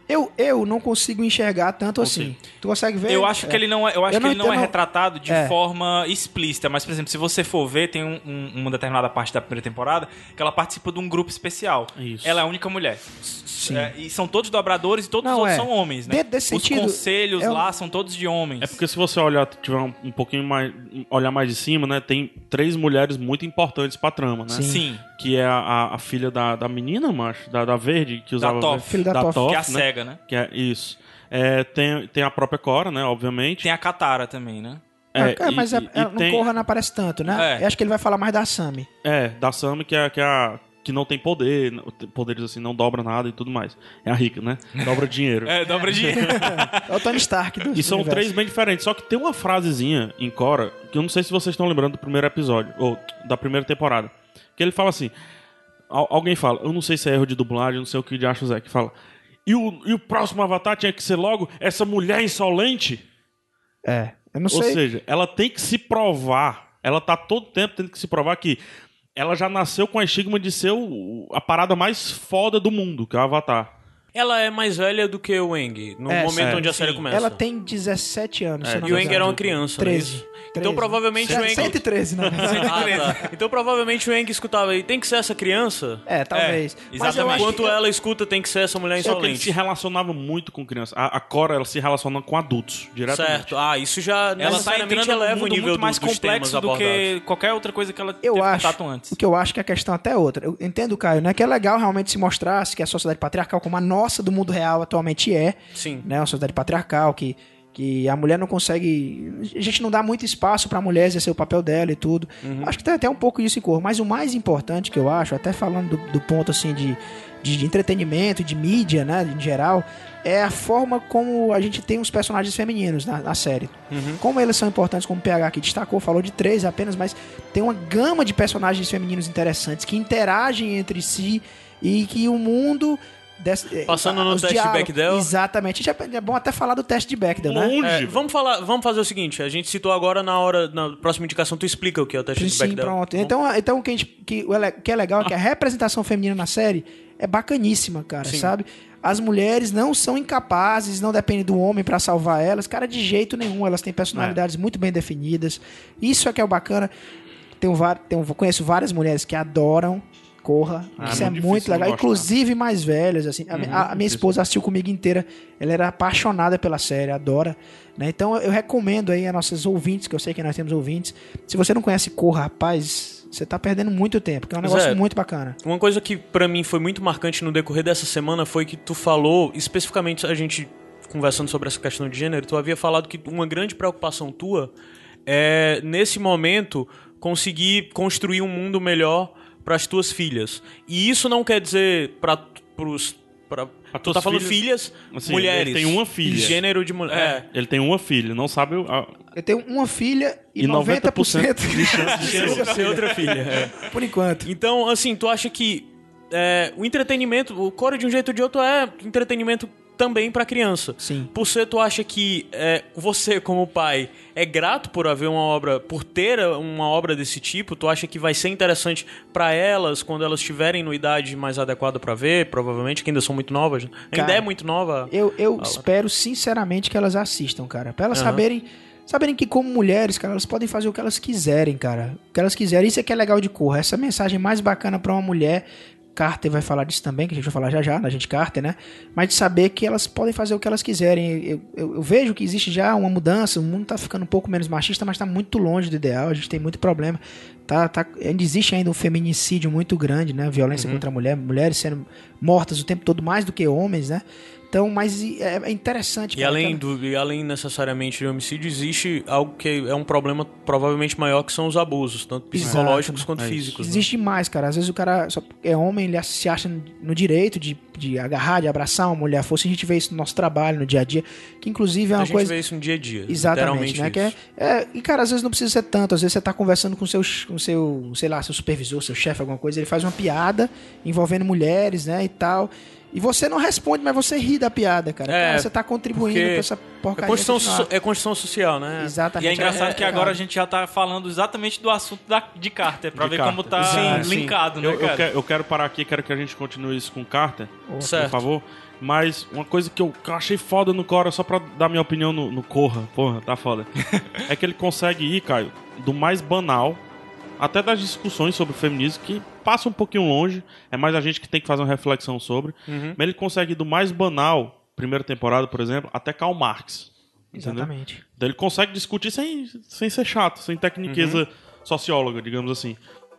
Eu, eu não consigo enxergar tanto assim. Tu consegue ver? Eu acho que ele não é, eu acho Eu que não- ele não eu é não- retratado de É. forma explícita, mas por exemplo, se você for ver, tem um- um- uma determinada parte da primeira temporada que ela participa de um grupo especial. Isso. Ela é a única mulher. Sim. É, e são todos dobradores e todos Não, os outros é. são homens, né? Dentro desse Os sentido, conselhos é um- lá são todos de homens. É porque se você olhar, tiver um, um pouquinho mais. olhar mais de cima, né? Tem três mulheres muito importantes pra trama, né? Sim. Que é a, a- filha da, da menina, macho, da, da verde, que usava. Toff. Filho da Toff. que é a né? cega, né? Que é isso. É, tem, tem a própria Cora, né? Obviamente. Tem a Katara também, né? É, é, e- mas e- é, e é, no tem- Korra não aparece tanto, né? É. Eu acho que ele vai falar mais da Sami. É, da Sammy, que é, que é a. que não tem poder, poderes assim, não dobra nada e tudo mais. É a rica, né? Dobra dinheiro. É, dobra de. É o Tony Stark do E são universo. três bem diferentes. Só que tem uma frasezinha em Cora, que eu não sei se vocês estão lembrando do primeiro episódio, ou da primeira temporada. Que ele fala assim: al- alguém fala, eu não sei se é erro de dublagem, não sei o que de acho Zé, que fala. E o, e o próximo avatar tinha que ser logo essa mulher insolente? É, eu não Ou sei. seja, ela tem que se provar. Ela tá todo tempo tendo que se provar que ela já nasceu com a estigma de ser o- a parada mais foda do mundo, que é o Avatar. Ela é mais velha do que o Eng, no É, momento é, onde a série sim. começa. Ela tem 17 anos. não E o Eng era uma criança, não é 13. isso? Então provavelmente o Eng... 113, né? Ah, tá. Então provavelmente o Eng escutava aí, tem que ser essa criança? É, talvez. Mas eu exatamente. Enquanto que... ela escuta, tem que ser essa mulher Só que ele insolente. se relacionava muito com crianças. A, a Cora, ela se relaciona com adultos, diretamente. Certo. Ah, isso já Ela tá necessariamente entrando num eleva o nível muito do- mais dos temas complexo do abordados. que qualquer outra coisa que ela Eu acho, contato antes. o que eu acho que a questão até é outra. Eu entendo, Caio, né? Que é legal realmente se mostrasse que a sociedade patriarcal, como a nossa do mundo real atualmente é, Sim. né? Uma sociedade patriarcal que, que a mulher não consegue. A gente não dá muito espaço pra mulher exercer o papel dela e tudo. Acho que tem até um pouco disso em cor. Mas o mais importante que eu acho, até falando do, do ponto assim de, de, de entretenimento, de mídia, né? Em geral, é a forma como a gente tem os personagens femininos na, na série. Como eles são importantes, como o PH aqui destacou, falou de três apenas, mas tem uma gama de personagens femininos interessantes que interagem entre si e que o mundo. Desse- eh, Passando no teste de Bechdel. Exatamente. Já É bom até falar do teste de Bechdel, né? Longe. É, vamos falar, vamos fazer o seguinte, a gente citou agora na hora, na próxima indicação, tu explica o que é o teste de Sim, Bechdel. pronto. Então, então o que, a gente, que, o que é legal é que a representação feminina na série é bacaníssima, cara, Sim. sabe? As mulheres não são incapazes, não dependem do homem pra salvar elas, cara, de jeito nenhum. Elas têm personalidades muito bem definidas. Isso é que é o bacana. tenho, tenho, conheço várias mulheres que adoram Corra. Ah, isso é muito legal. Inclusive mais velhas, assim. A, a- a minha difícil. esposa assistiu comigo inteira. Ela era apaixonada pela série, adora. né? Então eu recomendo aí a nossos ouvintes, que eu sei que nós temos ouvintes. Se você não conhece Corra, rapaz, você tá perdendo muito tempo, que é um negócio muito bacana. Uma coisa que pra mim foi muito marcante no decorrer dessa semana foi que tu falou, especificamente a gente conversando sobre essa questão de gênero, tu havia falado que uma grande preocupação tua é nesse momento conseguir construir um mundo melhor para as tuas filhas. E isso não quer dizer para pros pra, Pra tu tá falando filhas- filhas, Assim, mulheres. ele tem uma filha. Gênero de mulher. É. Ele tem uma filha, não sabe o- a- Eu tenho uma filha e, E 90%, 90% de chance de ser Ser, ser outra filha. é. por enquanto. Então, assim, tu acha que é, o entretenimento, o Core de um jeito ou de outro é entretenimento também pra criança. Sim. Por ser, tu acha que é, você, como pai, é grato por haver uma obra, por ter uma obra desse tipo? Tu acha que vai ser interessante pra elas quando elas estiverem no idade mais adequada pra ver? Provavelmente, que ainda são muito novas. né? Ainda Cara, é muito nova. Eu, eu espero sinceramente que elas assistam, cara. Pra elas Aham. saberem. Saberem que, como mulheres, cara, elas podem fazer o que elas quiserem, cara. O que elas quiserem. Isso é que é legal de Corra. Essa mensagem mais bacana pra uma mulher. Carter vai falar disso também, que a gente vai falar já já, na gente Carter, né? Mas de saber que elas podem fazer o que elas quiserem. Eu, eu- eu vejo que existe já uma mudança, o mundo tá ficando um pouco menos machista, mas tá muito longe do ideal, a gente tem muito problema. Tá, tá, ainda existe ainda um feminicídio muito grande, né? Violência contra a mulher, mulheres sendo mortas o tempo todo, mais do que homens, né? Então, mas é, é interessante. E cara, além, do, e além necessariamente de homicídio, existe algo que é um problema provavelmente maior, que são os abusos, tanto psicológicos Exato. quanto É isso. físicos. né? Existe mais, cara. Às vezes o cara só é homem, ele se acha no direito de, de agarrar, de abraçar uma mulher. Fosse a gente vê isso no nosso trabalho, no dia a dia, que inclusive é A uma gente coisa. vê isso no dia a dia. Exatamente, né? Que é, isso. é- e, cara, às vezes não precisa ser tanto. Às vezes você tá conversando com seu, com seu sei lá, seu supervisor, seu chefe, alguma coisa, ele faz uma piada envolvendo mulheres, né, e tal. E você não responde, mas você ri da piada, cara. É, Cara, você tá contribuindo pra essa É porcaria. construção, continuar. so- é construção social, né? Exatamente. E é engraçado É, que é, agora cara. a gente já tá falando exatamente do assunto da, de Carter, pra De ver Carter. como tá Sim, sim. linkado, né, Eu, eu cara? quero, eu quero parar aqui, quero que a gente continue isso com Carter, Certo. por favor. Mas uma coisa que eu, que eu achei foda no Cora, só pra dar minha opinião no, no Corra, porra, tá foda. é que ele consegue ir, Caio, do mais banal até das discussões sobre o feminismo, que passa um pouquinho longe, é mais a gente que tem que fazer uma reflexão sobre. Mas ele consegue ir do mais banal, primeira temporada, por exemplo, até Karl Marx. Entendeu? Exatamente. Então ele consegue discutir sem, sem ser chato, sem tecniqueza socióloga, digamos assim.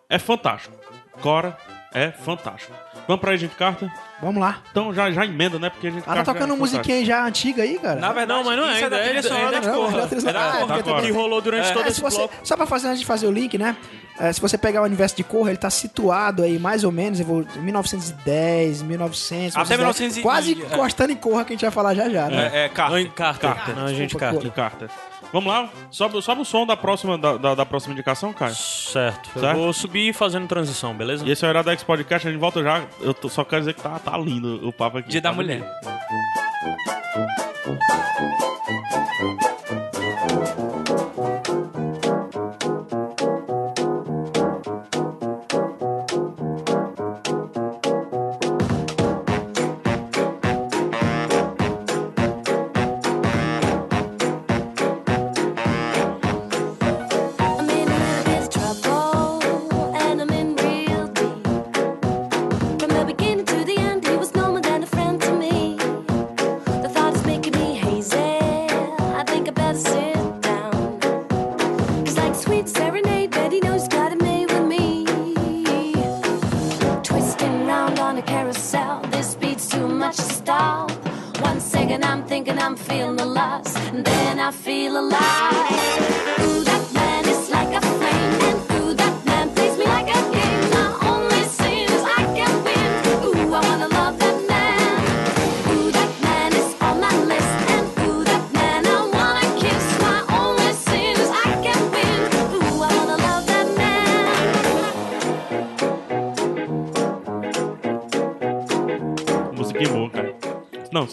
É fantástico. Cora é fantástico. Vamos pra Agent Carter? Vamos lá. Então já, já emenda, né? Porque a gente Ah, tá tocando uma musiquinha já antiga aí, cara? Na verdade, Não, mas não é, isso é da ainda trilha é- sonora é da da- Corra. é da trilha É da sonora. Ah, Agora. que rolou durante todo É, esse se você- bloco. só pra fazer, antes de fazer o link, né? É, se você pegar o universo de Corra, ele tá situado aí mais ou menos em 1910, 1900, Até 1910, 1900 e- quase é. encostando em Corra que a gente vai falar já já, né? É, é Carter. Não, Carter. Carter. Não, a gente Carter. Agent Carter. Vamos lá? Sobe, sobe o som da próxima, da, da, da próxima indicação, Caio. Certo. Eu Certo? vou subir fazendo transição, beleza? E esse é o Iradex Podcast, a gente volta já. Eu tô- só quero dizer que tá, tá lindo o papo aqui. Dia da Tá Mulher.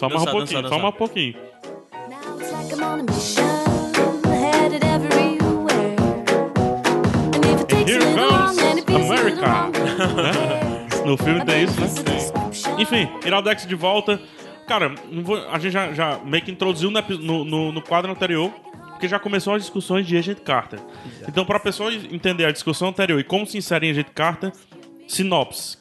Só mais um pouquinho, dançar, só mais um pouquinho. Here comes America. longer. No filme tem isso, né? Enfim, Iraldex de volta. Cara, a gente já, já meio que introduziu no, no- no quadro anterior porque já começou as discussões de Agent Carter. Então, para a pessoa entender a discussão anterior e como se insere em Agent Carter, sinopse.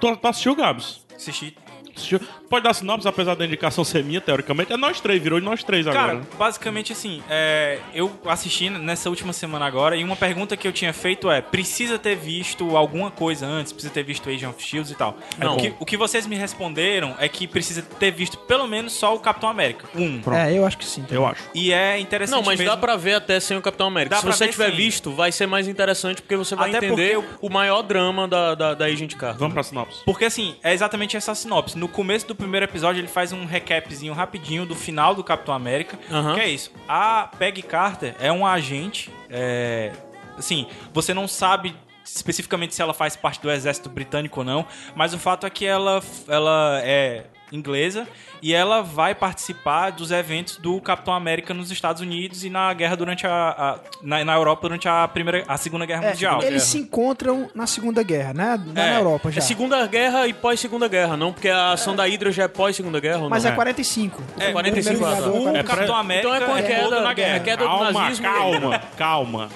Tu, tu assistiu, Gabs? Assisti. Assistiu? Pode dar sinopse, apesar da indicação ser minha, teoricamente. É nós três, virou de nós três Cara, agora. né? basicamente assim, é, eu assisti nessa última semana agora e uma pergunta que eu tinha feito é: precisa ter visto alguma coisa antes? Precisa ter visto Agent of Shields e tal? Não. O que, o que vocês me responderam é que precisa ter visto pelo menos só o Capitão América. Um. É, eu acho que sim. Eu acho. E é interessante Não, mas mesmo. dá pra ver até sem o Capitão América. Dá Se você ver, tiver sim. visto, vai ser mais interessante porque você vai Até entender porque o maior drama da, da, da Agent Carter. Vamos pra sinopse. Porque assim, é exatamente essa sinopse. No começo do primeiro episódio, ele faz um recapzinho rapidinho do final do Capitão América. Aham. Que é isso. A Peggy Carter é um agente. É... Assim, você não sabe especificamente se ela faz parte do exército britânico ou não, mas o fato é que ela, ela é inglesa e ela vai participar dos eventos do Capitão América nos Estados Unidos e na guerra durante a, a- na, na Europa durante a primeira a Segunda Guerra É, Mundial. eles se encontram na Segunda Guerra, né? Não É, na Europa já. É Segunda Guerra e pós-Segunda Guerra, não? Porque a ação da Hydra já é pós-Segunda Guerra ou Mas não? é 45. É, O 45, primeiro Vingador ah, é O 45. Capitão América Então é com a é queda, todo na guerra. queda do Calma, nazismo. calma, calma.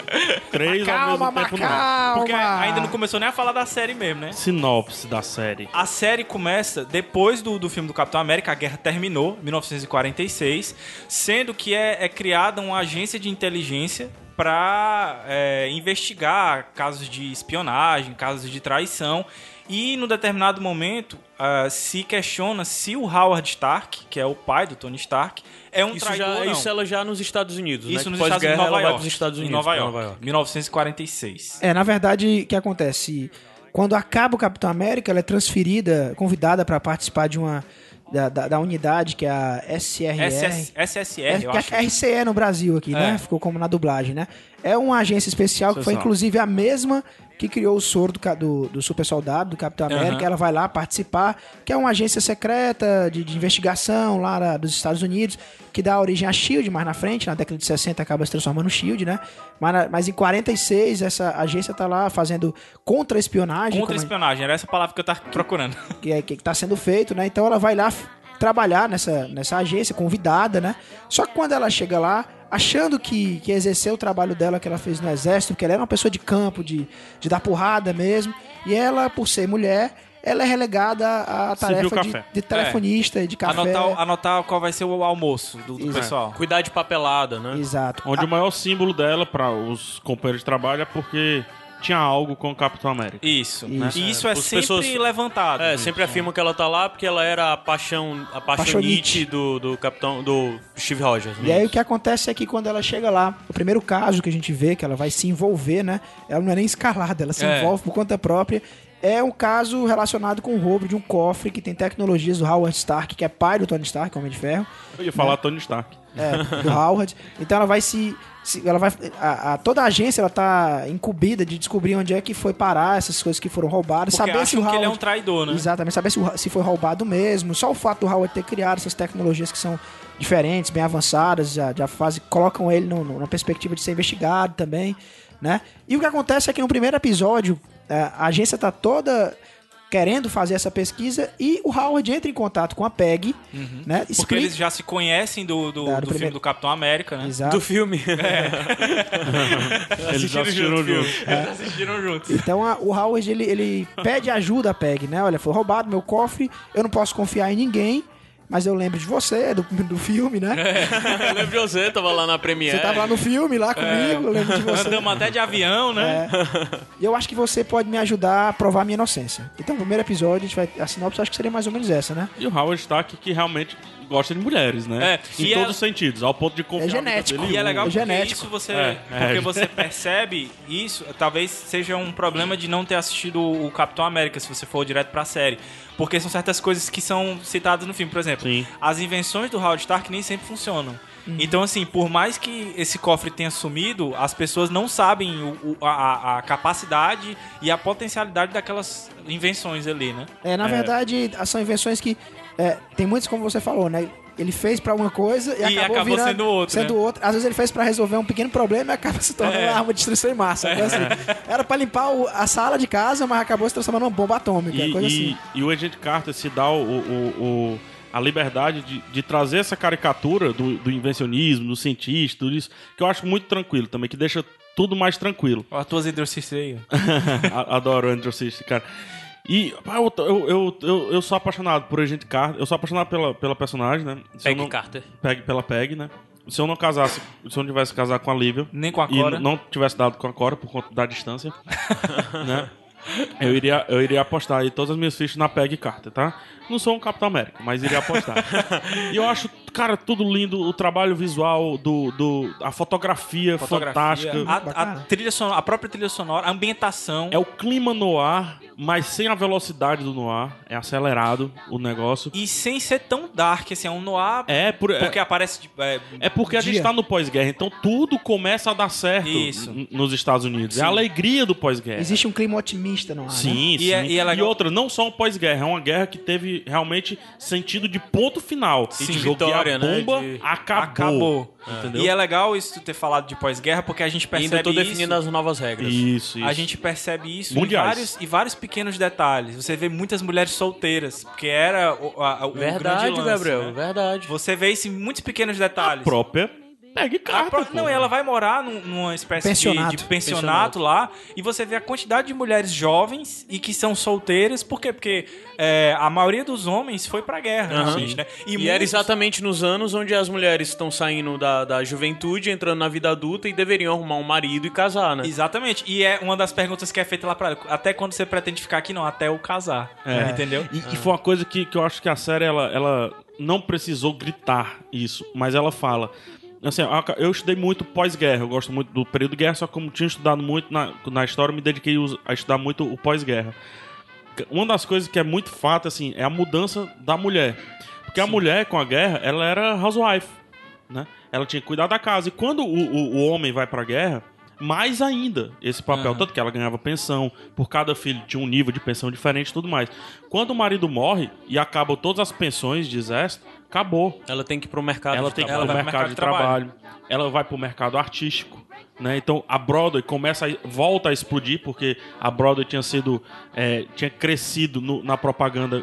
Três ao Calma, mesmo mas tempo não. calma. Porque ainda não começou nem a falar da série mesmo, né? Sinopse da série. A série começa depois do, do filme do Capitão América, a guerra terminou, 1946, sendo que é, é criada uma agência de inteligência para investigar casos de espionagem, casos de traição. E, no determinado momento, ah, se questiona se o Howard Stark, que é o pai do Tony Stark, é um Isso, traidor já, ou não. isso ela já nos Estados Unidos, Isso né? nos Estados Nova ela vai York. pros Estados Em Unidos. Nova pra York, Nova York. 1946. É, na verdade, o que acontece? Quando acaba o Capitão América, ela é transferida, convidada para participar de uma da, da, da unidade que é a SRR. SS, SSR, É, eu que acho. é RCE no Brasil aqui, né? É. Ficou como na dublagem, né? É uma agência especial que foi inclusive a mesma que criou o soro do, do, do super soldado, do Capitão América. Aham. Ela vai lá participar, que é uma agência secreta de, de investigação lá na- dos Estados Unidos, que dá origem à SHIELD mais na frente, na década de 60 acaba se transformando no SHIELD, né? Mas, mas em 46 essa agência tá lá fazendo contra-espionagem, a- Contra-espionagem, era essa palavra que eu tava procurando. que é que está sendo feito, né? Então ela vai lá trabalhar nessa, nessa agência, convidada, né? Só que quando ela chega lá, achando que, que exerceu o trabalho dela que ela fez no exército, que ela era uma pessoa de campo, de, de dar porrada mesmo, e ela, por ser mulher, ela é relegada à tarefa de, de telefonista e de café. Anotar, anotar qual vai ser o almoço do, do pessoal. Cuidar de papelada, né? Exato. Onde o maior símbolo dela para os companheiros de trabalho é porque tinha algo com o Capitão América. Isso. Isso. E isso é As sempre pessoas- levantado. É, sempre afirmam que ela tá lá porque ela era a paixão, a paixonite Paixonite. do, do capitão, do Steve Rogers. né? E aí o que acontece é que quando ela chega lá, o primeiro caso que a gente vê, que ela vai se envolver, né? Ela não é nem escalada, ela se É. envolve por conta própria. É um caso relacionado com o roubo de um cofre que tem tecnologias do Howard Stark, que é pai do Tony Stark, Homem de Ferro, Eu ia falar Tony Stark. é, do Howard. Então ela vai se. se- ela vai, a, a- toda a agência ela tá incumbida de descobrir onde é que foi parar essas coisas que foram roubadas. Porque saber se o acham que ele é um Howard- traidor, né? Exatamente, saber se, o- se foi roubado mesmo. Só o fato do Howard ter criado essas tecnologias que são diferentes, bem avançadas, já, já faz, colocam ele no- no- numa perspectiva de ser investigado também, né? E o que acontece é que no primeiro episódio, a agência tá toda querendo fazer essa pesquisa e o Howard entra em contato com a PEG, né? Porque Explica- eles já se conhecem do, do, do do filme primeiro- do Capitão América, né? Exato. Do filme. Eles já assistiram junto. Eles assistiram juntos. Então a- o Howard ele, ele pede ajuda a Peg, né? Olha, foi roubado meu cofre, eu não posso confiar em ninguém, mas eu lembro de você, do, do filme, né? Eu lembro de você, tava lá na Premiere. Você tava lá no filme, lá comigo, eu lembro de você. Andamos até de avião, né? E eu acho que você pode me ajudar a provar minha inocência. Então, no primeiro episódio, a, gente vai, a sinopse eu acho que seria mais ou menos essa, né? E o Howard Stark que realmente gosta de mulheres, né? É, em e todos é- os sentidos, ao ponto de confiar É genético. dele E é legal É porque genético. isso você, É, é. porque você percebe isso, talvez seja um problema de não ter assistido o Capitão América se você for direto pra série, porque são certas coisas que são citadas no filme, por exemplo, Sim. as invenções do Howard Stark nem sempre funcionam. Uhum. Então, assim, por mais que esse cofre tenha sumido, as pessoas não sabem o- o- a, a capacidade e a potencialidade daquelas invenções ali, né? É, na verdade, são invenções que é, tem muitas, como você falou, né? Ele fez pra uma coisa e, E acabou, acabou virando, sendo outra, Sendo né? outra. Às vezes ele fez pra resolver um pequeno problema e acaba se tornando É. uma arma de destruição em massa. Então, assim, era pra limpar o- a sala de casa, mas acabou se transformando numa bomba atômica. E, coisa e- assim. e o Agente Carter se dá o, o- o- a liberdade de, de trazer essa caricatura do, do invencionismo, do cientista, tudo isso, que eu acho muito tranquilo também, que deixa tudo mais tranquilo. As tuas hidrocistas aí. Adoro o Andrew System, cara. E pá, eu, eu, eu, eu, sou apaixonado por Agente Carter, eu sou apaixonado pela, pela personagem, né? Se Peggy não- Carter. Peg, pela Peg, né? Se eu não casasse, se eu não tivesse casado com a Lívia Nem com a e Cora. n- não tivesse dado com a Cora por conta da distância, né? Eu iria, eu iria apostar aí todas as minhas fichas na Peg Carter, tá? Não sou um Capitão América, mas iria apostar. e eu acho, cara, tudo lindo, o trabalho visual, do, do, a fotografia, fantástica. A, a trilha sonora, a própria trilha sonora, a ambientação. É o clima no ar, mas sem a velocidade do noir. É acelerado o negócio. E sem ser tão dark, assim, é um noir. É, por, é, Porque aparece. tipo, é, é porque a gente Dia. tá no pós-guerra, então tudo começa a dar certo Isso. nos Estados Unidos. É a alegria do pós-guerra. Existe um clima otimista no ar, né? Sim, E sim. é- e é legal- outra, não só um pós-guerra, é uma guerra que teve realmente sentido de ponto final. Sim, de de jogo vitória, a né? bomba De- acabou. acabou. Entendeu? E é legal isso tu ter falado de pós-guerra, porque a gente E percebe ainda tô isso. definindo as novas regras. Isso, isso. A gente percebe isso em vários, em vários pequenos detalhes. Você vê muitas mulheres solteiras, porque era o, a- o Verdade, grande lance, Gabriel, né? verdade. Você vê isso em muitos pequenos A detalhes. própria Peg A Carter. pró- pô. não, ela vai morar num- numa espécie de- Pensionato. De, pensionato lá e você vê a quantidade de mulheres jovens e que são solteiras. Por quê? Porque é, a maioria dos homens foi pra guerra, Aham. realmente, né? E, muitos- era exatamente nos anos onde as mulheres estão saindo da, da juventude, entrando na vida adulta e deveriam arrumar um marido e casar, né? Exatamente. E é uma das perguntas que é feita lá pra ela. Até quando você pretende ficar aqui? Não, até eu casar. É. Entendeu? E, e foi uma coisa que, que eu acho que a série ela, ela não precisou gritar isso, mas ela fala. Assim, eu estudei muito pós-guerra, eu gosto muito do período de guerra, só que como tinha estudado muito na, na história, eu me dediquei a estudar muito o pós-guerra. Uma das coisas que é muito fato, assim, é a mudança da mulher. Porque a mulher, com a guerra, ela era housewife, né? Ela tinha que cuidar da casa. E quando o, o, o homem vai pra guerra, mais ainda esse papel. Tanto que ela ganhava pensão, por cada filho tinha um nível de pensão diferente e tudo mais. Quando o marido morre e acabam todas as pensões de exército, acabou. Ela tem que ir pro mercado Ela de tem que ir trabalho. pro vai mercado, pro de mercado de trabalho. Ela vai pro mercado artístico. Né? Então a Broadway começa a, volta a explodir porque a Broadway tinha sido é, tinha crescido no- na propaganda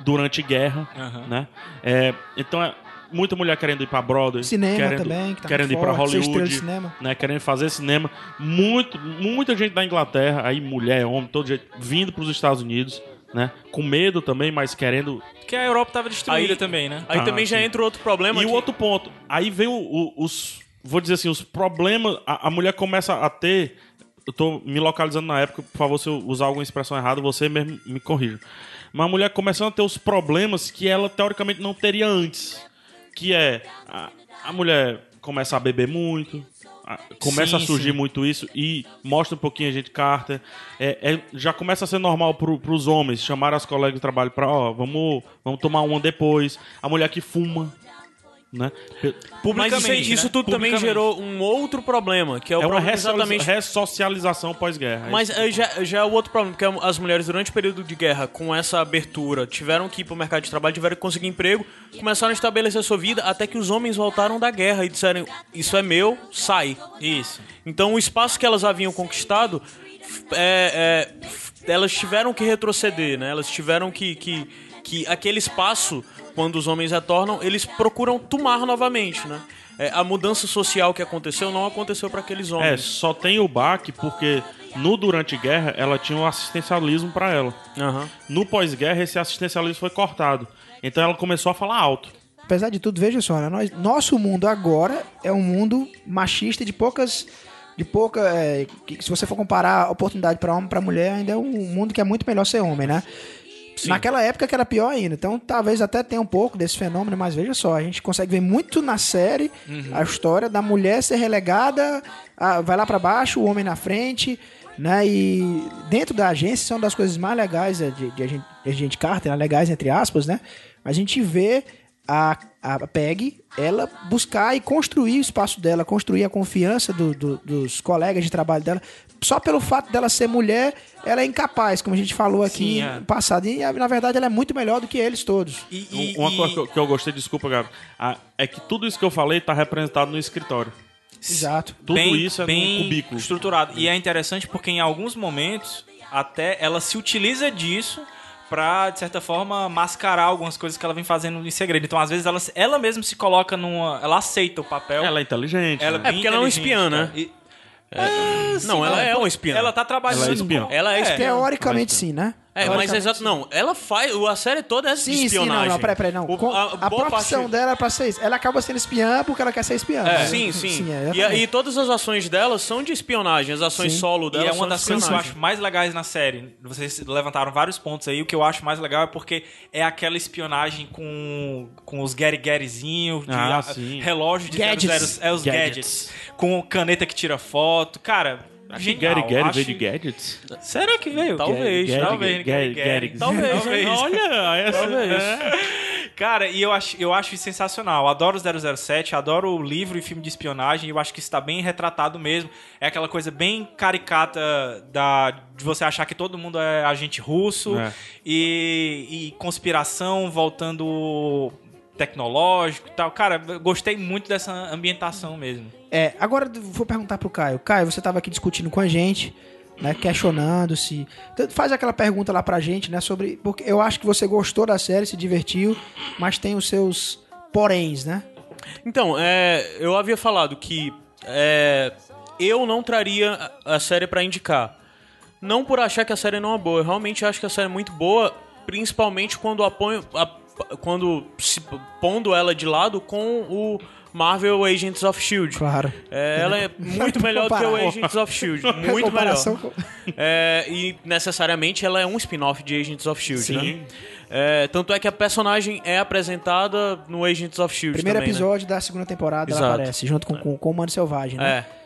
durante guerra, Aham. né? É, então é muita mulher querendo ir pra Broadway, Cinema querendo, também, que tá querendo ir estrela Hollywood, né? Querendo fazer cinema, muito muita gente da Inglaterra, aí mulher, homem, todo jeito vindo pros Estados Unidos, né? Com medo também, mas querendo Porque a Europa tava destruída Aí- também, né? Aí Ah, também já sim. entra outro problema. E o que- outro ponto, aí vem o- o- os, vou dizer assim, os problemas, a, a mulher começa a ter, eu tô me localizando na época, por favor, se eu usar alguma expressão errada, você mesmo me corrija. Mas a mulher começando a ter os problemas que ela teoricamente não teria antes, que é a, a mulher começa a beber muito, começa Sim, a surgir sim. muito isso e mostra um pouquinho a gente Carter. É, é- já começa a ser normal pro, pros homens chamar as colegas de trabalho pra, ó, vamos, vamos tomar uma depois. A mulher que fuma, né? Mas isso, aí- isso né? tudo também gerou um outro problema, que é o É uma problema exatamente ressocialização pós-guerra. Mas eh, já, já é o outro problema, porque as mulheres durante o período de guerra, com essa abertura, tiveram que ir pro mercado de trabalho, tiveram que conseguir emprego, começaram a estabelecer sua vida, até que os homens voltaram da guerra e disseram, isso é meu, sai. Isso. Então o espaço que elas haviam conquistado, é, é, elas tiveram que retroceder, né? Elas tiveram que, que, que aquele espaço, quando os homens retornam, eles procuram tomar novamente, né? É, a mudança social que aconteceu não aconteceu para aqueles É, homens. só tem o baque porque no durante guerra ela tinha um assistencialismo pra ela. Aham. No pós-guerra esse assistencialismo foi cortado. Então ela começou a falar alto. Apesar de tudo, veja só, né? Nós- nosso mundo agora é um mundo machista de poucas. De pouca. é, que se você for comparar a oportunidade para homem e para mulher, ainda é um mundo que é muito melhor ser homem, né? Naquela época que era pior ainda. Então talvez até tenha um pouco desse fenômeno, mas veja só, a gente consegue ver muito na série a história da mulher ser relegada, a- vai lá para baixo, o homem na frente, né? E dentro da agência, isso é uma das coisas mais legais é, de, de agente, de agente Carter, né? legais entre aspas, né? A gente vê a, a Peg, ela buscar e construir o espaço dela, construir a confiança do- do- dos colegas de trabalho dela. Só pelo fato dela ser mulher, ela é incapaz, como a gente falou aqui Sim, é. no passado. E na verdade ela é muito melhor do que eles todos. E, e- Uma e- coisa que eu, que eu gostei, desculpa, Gabi, é que tudo isso que eu falei tá representado no escritório. Exato. Tudo bem, isso é bem num cubículo. estruturado. E é interessante porque em alguns momentos até ela se utiliza disso pra, de certa forma, mascarar algumas coisas que ela vem fazendo em segredo. Então, às vezes, ela, ela mesma se coloca numa. Ela aceita o papel. Ela é inteligente. Ela né? É porque ela é uma espiã, né? E- não, ela é uma espiã. Ela tá trabalhando. Ela é espiã. Ela é espiã. Teoricamente sim, né? É, mas exato, não. Ela faz. A série toda é de Sim, sim, espionagem. não, não, peraí, peraí, não. O- Com- a boa profissão parte- dela é pra ser isso. Ela acaba sendo espiã porque ela quer ser espiã. É, né? sim, sim. é, e, e todas as ações dela são de espionagem. As ações Sim. solo E dela é são uma das coisas que eu acho mais legais na série. Vocês levantaram vários pontos aí. O que eu acho mais legal é porque é aquela espionagem com, com os Gary Garyzinho, de Ah, a- sim. relógio de Gadgets. 00, é os gadgets. Gadgets. Com caneta que tira foto. Cara, Acho que genial. Gary Gary Acho- veio de gadgets. Será que veio? Talvez, Gary, talvez, Gary, Gary. Talvez, Talvez. Olha, essa Talvez. é. Cara, e eu acho, eu acho sensacional. Adoro o 007, adoro o livro e filme de espionagem. Eu acho que isso tá bem retratado mesmo. É aquela coisa bem caricata da, de você achar que todo mundo é agente russo É. e, e conspiração voltando tecnológico e tal. Cara, eu gostei muito dessa ambientação mesmo. É, agora vou perguntar pro Caio. Caio, você tava aqui discutindo com a gente, né, questionando se... Faz aquela pergunta lá pra gente, né, sobre... Porque eu acho que você gostou da série, se divertiu, mas tem os seus poréns, né? Então, é, eu havia falado que é, eu não traria a série pra indicar. Não por achar que a série não é boa. Eu realmente acho que a série é muito boa, principalmente quando apoio, a- quando se pondo ela de lado com o Marvel Agents of Shield. Claro. É, ela é muito melhor do que o. Agents of Shield, muito melhor. Com- É, e necessariamente ela é um spin-off de Agents of Shield, Sim. né? É, tanto é que a personagem é apresentada no Agents of Shield Primeiro também, né? episódio da segunda temporada ela Exato. aparece, junto com, com o Comando Selvagem, né? É.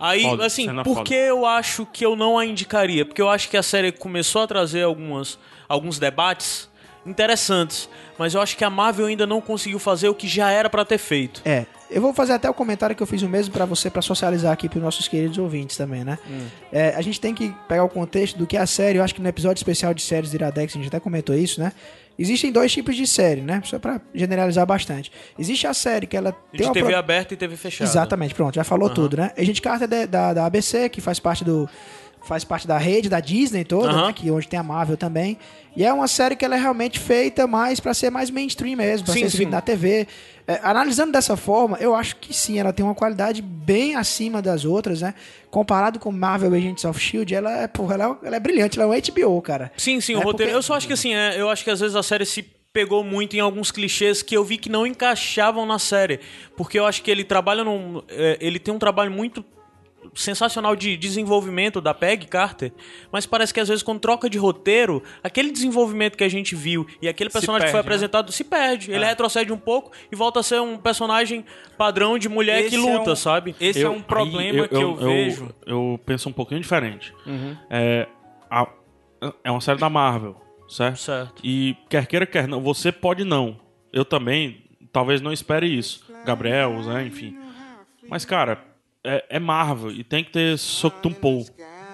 Aí, Foda, assim, por foda. que eu acho que eu não a indicaria? Porque eu acho que a série começou a trazer algumas, alguns debates interessantes, mas eu acho que a Marvel ainda não conseguiu fazer o que já era pra ter feito. É, eu vou fazer até o comentário que eu fiz o mesmo pra você, pra socializar aqui pros nossos queridos ouvintes também, né? É, a gente tem que pegar o contexto do que é a série, eu acho que no episódio especial de séries do Iradex a gente até comentou isso, né? Existem dois tipos de série, né? Só pra generalizar bastante. Existe a série que ela tem De uma TV pro- aberta e TV fechada. Exatamente, pronto, já falou tudo, né? Agente Carter é da, da, da ABC, que faz parte do faz parte da rede da Disney toda, Aham. né? Que onde tem a Marvel também. E é uma série que ela é realmente feita mais pra ser mais mainstream mesmo, pra Sim, ser sim. na TV. É, analisando dessa forma, eu acho que sim, ela tem uma qualidade bem acima das outras, né? Comparado com Marvel Agents of Shield, ela é, porra, ela, é- ela é brilhante, ela é um HBO, cara. Sim, sim, É o roteiro. porque- Eu só acho que assim, é, eu acho que às vezes a série se pegou muito em alguns clichês que eu vi que não encaixavam na série. Porque eu acho que ele trabalha num. é, ele tem um trabalho muito sensacional de desenvolvimento da Peg Carter, mas parece que às vezes quando troca de roteiro, aquele desenvolvimento que a gente viu e aquele personagem que foi perde, né? apresentado se perde. Ele retrocede um pouco e volta a ser um personagem padrão de mulher que Esse luta, é um- sabe? Esse é um problema aí que eu, vejo. Eu, penso um pouquinho diferente. Uhum. É, a- é uma série da Marvel, certo? Certo. E quer queira, quer não, você pode não. Eu também, talvez não espere isso. Gabriel, né, enfim. Mas, cara, é, é Marvel e tem que ter Soctumpou,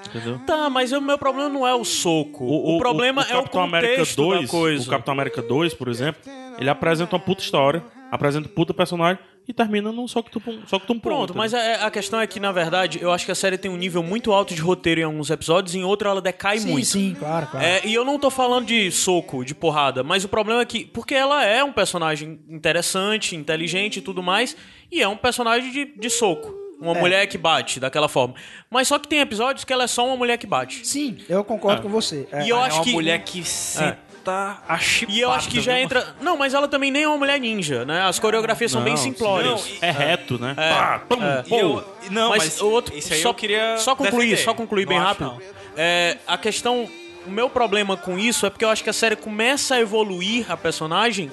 entendeu? Tá, mas o meu problema não é o soco. O, problema é o Capitão América contexto 2, da coisa. O Capitão América 2, por exemplo, ele apresenta uma puta história, apresenta um puta personagem e termina num Soctumpou. Soctumpou Pronto, mas a, a questão é que, na verdade, eu acho que a série tem um nível muito alto de roteiro em alguns episódios, em outro ela decai Sim, muito. sim, claro, claro. É, e eu não tô falando de soco, de porrada, mas o problema é que. Porque ela é um personagem interessante, inteligente e tudo mais, e é um personagem de, de soco. Uma É. mulher que bate daquela forma. Mas só que tem episódios que ela é só uma mulher que bate. Sim, eu concordo com você. É. E eu é acho uma que. mulher que senta a chipada. E eu acho que já viu? entra. Não, mas ela também nem é uma mulher ninja, né? As coreografias são bem Não, simplórias. sim. É reto, né? Pá, pum, E pum. eu- não, mas, o outro, isso aí só, eu queria só concluir, defender. só concluir bem Não acho, rápido. não. É, a questão, o meu problema com isso é porque eu acho que a série começa a evoluir a personagem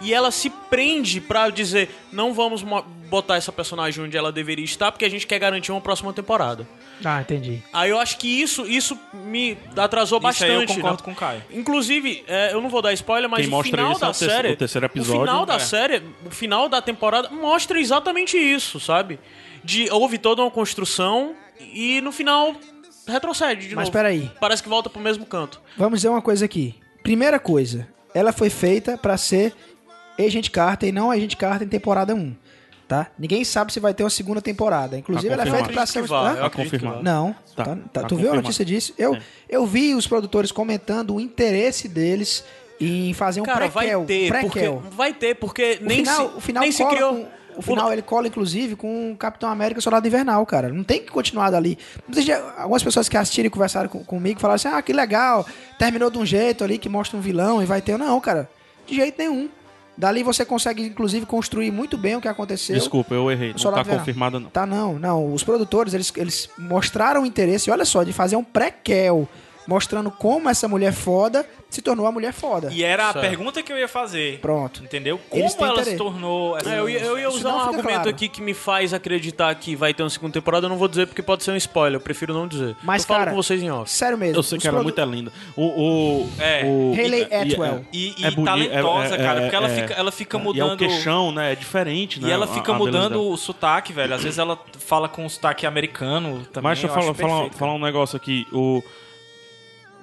e ela se prende pra dizer não vamos mo- botar essa personagem onde ela deveria estar porque a gente quer garantir uma próxima temporada. Ah, entendi. Aí eu acho que isso isso me atrasou Isso aí bastante. eu concordo né? com o Caio. Inclusive, é, eu não vou dar spoiler, mas Quem o final isso é da o terceiro- série, o terceiro episódio, o final da é. série, o final da temporada mostra exatamente isso, sabe? De houve toda uma construção e no final retrocede de Mas novo. peraí. Parece que volta pro mesmo canto. Vamos dizer uma coisa aqui. Primeira coisa, ela foi feita pra ser Agent Carter e não Agent Carter em temporada 1. Tá? Ninguém sabe se vai ter uma segunda temporada. Inclusive, Tá ela é feita pra ser... que confirmado. Não, Tá, tá, tá- tá tu viu a notícia disso? Eu, É. eu vi os produtores comentando o interesse deles em fazer um Cara, vai prequel. ter, porque, prequel. vai ter, porque O nem final, se, o final nem se criou... com- o final ele cola, inclusive, com o Capitão América Soldado Invernal, cara. Não tem que continuar dali. Algumas pessoas que assistiram e conversaram com- comigo falaram assim: ah, que legal, terminou de um jeito ali que mostra um vilão e vai ter. Não, cara, de jeito nenhum. Dali você consegue, inclusive, construir muito bem o que aconteceu. Desculpa, eu errei. Não tá confirmado, não. Tá, não, não. Os produtores, eles, eles mostraram interesse, olha só, de fazer um prequel mostrando como essa mulher foda se tornou a mulher foda. E era a Certo. pergunta que eu ia fazer. Pronto. Entendeu? Como ela se interesse. tornou essa É, eu, ia, eu ia usar um argumento claro. aqui que me faz acreditar que vai ter uma segunda temporada, eu não vou dizer porque pode ser um spoiler, eu prefiro não dizer. Mas, eu falo cara, com vocês em off. Sério mesmo. Eu sei que ela é produ- muito linda. O, o, É. o, Hayley Atwell. E, e é boni- talentosa, é- cara, é- porque ela é- fica, ela fica E é o mudando. queixão, né? É diferente, né? E ela a- fica a beleza mudando o sotaque, velho. Às vezes ela fala com o sotaque americano também. Mas deixa eu eu falar, acho falar, perfeito, falar um negócio aqui. O...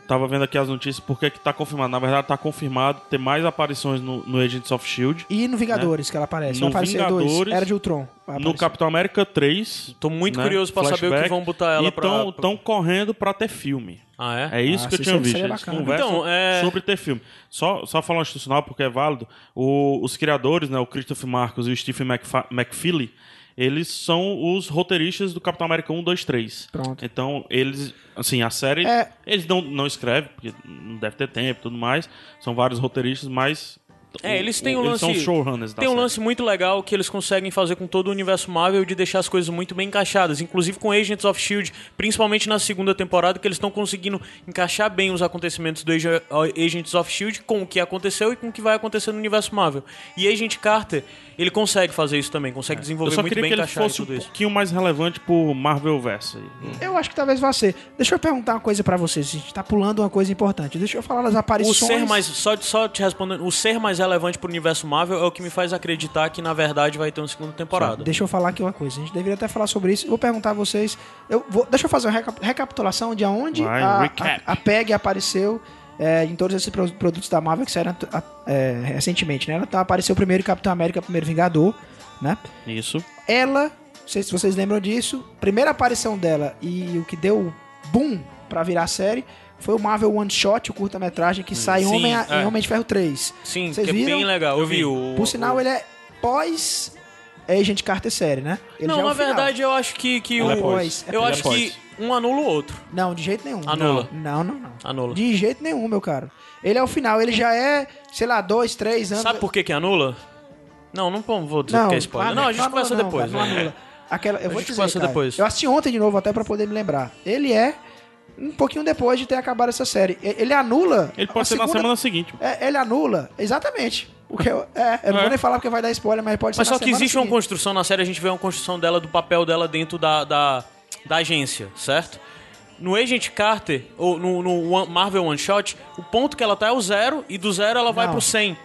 Tava vendo aqui as notícias, por que tá confirmado? Na verdade, tá confirmado ter mais aparições no, no Agents of S.H.I.E.L.D., E no Vingadores, que ela aparece. No Vai aparecer dois. Vingadores, Era de Ultron. no. Capitão América 3. Tô muito né? curioso pra saber o que Flashback, vão botar ela e pra... tão, tão correndo pra ter filme. Ah, é? É isso Ah, que eu tinha visto. Eles conversam Então, é- sobre ter filme. Só, só falar um institucional, porque é válido. O- os criadores, né, o Christopher Marcos e o Stephen McFa- McFeely, eles são os roteiristas do Capitão América 1, 2, 3. Pronto. Então, eles, assim, a série, É. eles não, não escrevem, porque não deve ter tempo e tudo mais. São vários roteiristas, mas... É, eles têm um eles lance. são showrunners Tem um série. lance muito legal que eles conseguem fazer com todo o universo Marvel de deixar as coisas muito bem encaixadas, inclusive com Agents of Shield, principalmente na segunda temporada, que eles estão conseguindo encaixar bem os acontecimentos do Age- Agents of Shield com o que aconteceu e com o que vai acontecer no universo Marvel. E Agent Carter, ele consegue fazer isso também, consegue Eu desenvolver só muito queria bem que ele fosse um isso. pouquinho mais relevante pro Marvel Verso. Eu acho que talvez vá ser. Deixa eu perguntar uma coisa pra vocês. A gente tá pulando uma coisa importante. Deixa eu falar das O aparições. ser mais, só, só te respondendo, o ser mais relevante pro universo Marvel é o que me faz acreditar que na verdade vai ter uma segunda temporada. Deixa eu falar aqui uma coisa. A gente deveria até falar sobre isso. Eu vou perguntar a vocês. Eu vou, deixa eu fazer uma reca- recapitulação de aonde Vai, a, recap. a, a PEG apareceu é, em todos esses pro- produtos da Marvel que saíram é, recentemente, né? Ela então, apareceu primeiro em Capitão América, primeiro Vingador, né? Isso. Ela, não sei se vocês lembram disso, primeira aparição dela e o que deu boom pra virar série foi o Marvel One Shot, o curta-metragem que sai em Homem, é. em Homem de Ferro 3. Sim, Vocês que é viram? bem legal. Eu, vi o. Por sinal, o- ele é pós Agent Carter série, né? Ele não, é na final. verdade eu acho que, que Ele o. é pós, é eu acho que um anula o outro. Não, de jeito nenhum. Anula. Não, não, não. Anula. De jeito nenhum, meu caro. Ele é o final, ele já é, sei lá, dois, três anos. Sabe por que que anula? Não, não vou dizer não, porque é spoiler. Não, a gente conversa não, depois. cara, né? anula. Aquela, eu A vou gente dizer, cara, depois. Eu assisti ontem de novo, até pra poder me lembrar. Ele é um pouquinho depois de ter acabado essa série. Ele anula. Ele pode ser na segunda- semana seguinte. É, ele anula, exatamente. Porque eu, é, eu não É. vou nem falar porque vai dar spoiler, mas pode Mas ser só na que existe uma seguinte. construção na série, a gente vê uma construção dela, do papel dela dentro da, da, da agência, certo? No Agent Carter, ou no, no Marvel One Shot, o ponto que ela tá é o zero, e do zero ela vai Não. pro 100.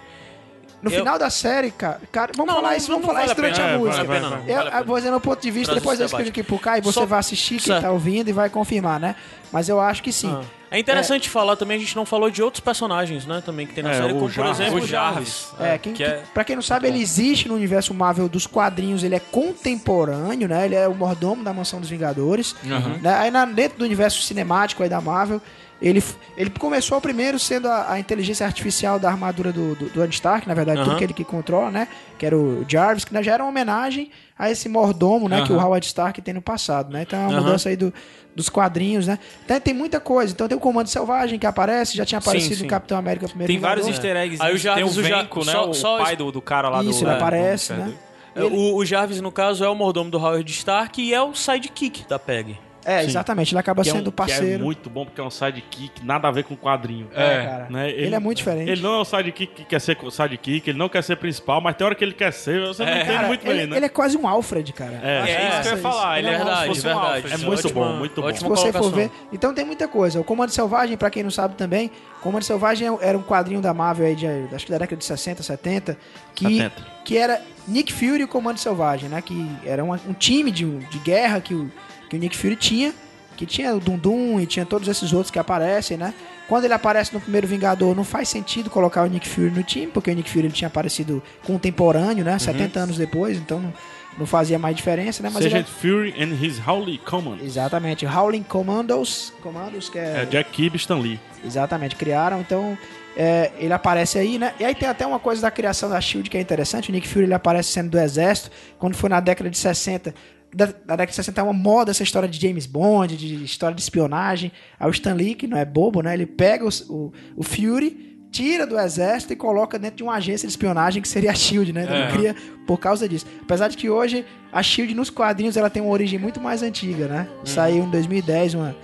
No Eu- final da série, cara, cara vamos Não, falar não, isso, não vamos falar vale isso a pena. durante a É, música. vale a pena, não. Eu, Vale a vou dizer meu ponto de vista, Traz depois eu debate. aqui pro Caio, você Só- vai assistir, quem Certo. tá ouvindo, e vai confirmar, né? Mas eu acho que sim. Ah. É interessante falar também, a gente não falou de outros personagens, né, também que tem na É, série, como Jarvis. por exemplo O Jarvis. É, quem, que é- que- pra quem não sabe, ele existe no universo Marvel dos quadrinhos, ele é contemporâneo, né? Ele é o mordomo da Mansão dos Vingadores. Né? Aí na- dentro do universo cinemático aí da Marvel, ele, ele começou primeiro sendo a, a inteligência artificial da armadura do, do, do Andy Stark, na verdade, tudo Aham. que ele que controla, né? Que era o Jarvis, que né, já era uma homenagem a esse mordomo, né? Que o Howard Stark tem no passado, né? Então é uma Aham. mudança aí do, dos quadrinhos, né? Então, tem muita coisa. Então tem o Comando Selvagem que aparece, já tinha aparecido sim. no Capitão América primeiro Tem vários Vingador. easter eggs. Aí o tem o Jarvis, o Ja- Venco, né? só- o só- pai do, do cara lá do... Isso, ele é, aparece, do- né? É, O, o Jarvis, no caso, é o mordomo do Howard Stark e é o sidekick da PEG. É, Sim. exatamente. Ele acaba Que é, um, sendo que é parceiro. muito bom, porque é um sidekick, nada a ver com o quadrinho. É, cara. Né? Ele, é muito diferente. Ele não é o sidekick que quer ser sidekick, ele não quer ser principal, mas tem hora que ele quer ser, você não entende Cara, muito ele, bem, né? ele é quase um Alfred, cara. É. Acho É isso que eu ia falar. Ele é como se verdade, fosse um verdade. Alfred. É muito Ótima- bom, muito bom. ótima Se você for ver. Então tem muita coisa. O Comando Selvagem, pra quem não sabe também, Comando Selvagem era um quadrinho da Marvel aí de, acho que da década de 60, 70, que, 70. que era Nick Fury e o Comando Selvagem, né? Que era uma- um time de, de guerra que o, que o Nick Fury tinha, que tinha o Dundum e tinha todos esses outros que aparecem, né? Quando ele aparece no primeiro Vingador, não faz sentido colocar o Nick Fury no time, porque o Nick Fury ele tinha aparecido contemporâneo, né? 70 anos depois, então não, não fazia mais diferença, né? Mas ele Sergeant Fury and his Howley Command. é... Exatamente, Howling Commandos, Commandos que É Jack Kirby e Stan Lee. Exatamente, criaram, então é, ele aparece aí, né? E aí tem até uma coisa da criação da SHIELD que é interessante, o Nick Fury ele aparece sendo do exército, quando foi na década de 60, da, da década de 60 é uma moda essa história de James Bond, de história de espionagem, aí o Stan Lee, que não é bobo, né? Ele pega os- o, o Fury, tira do exército e coloca dentro de uma agência de espionagem que seria a SHIELD, né? Então ele cria por causa disso. Apesar de que hoje a SHIELD nos quadrinhos ela tem uma origem muito mais antiga, né? Saiu em 2010 uma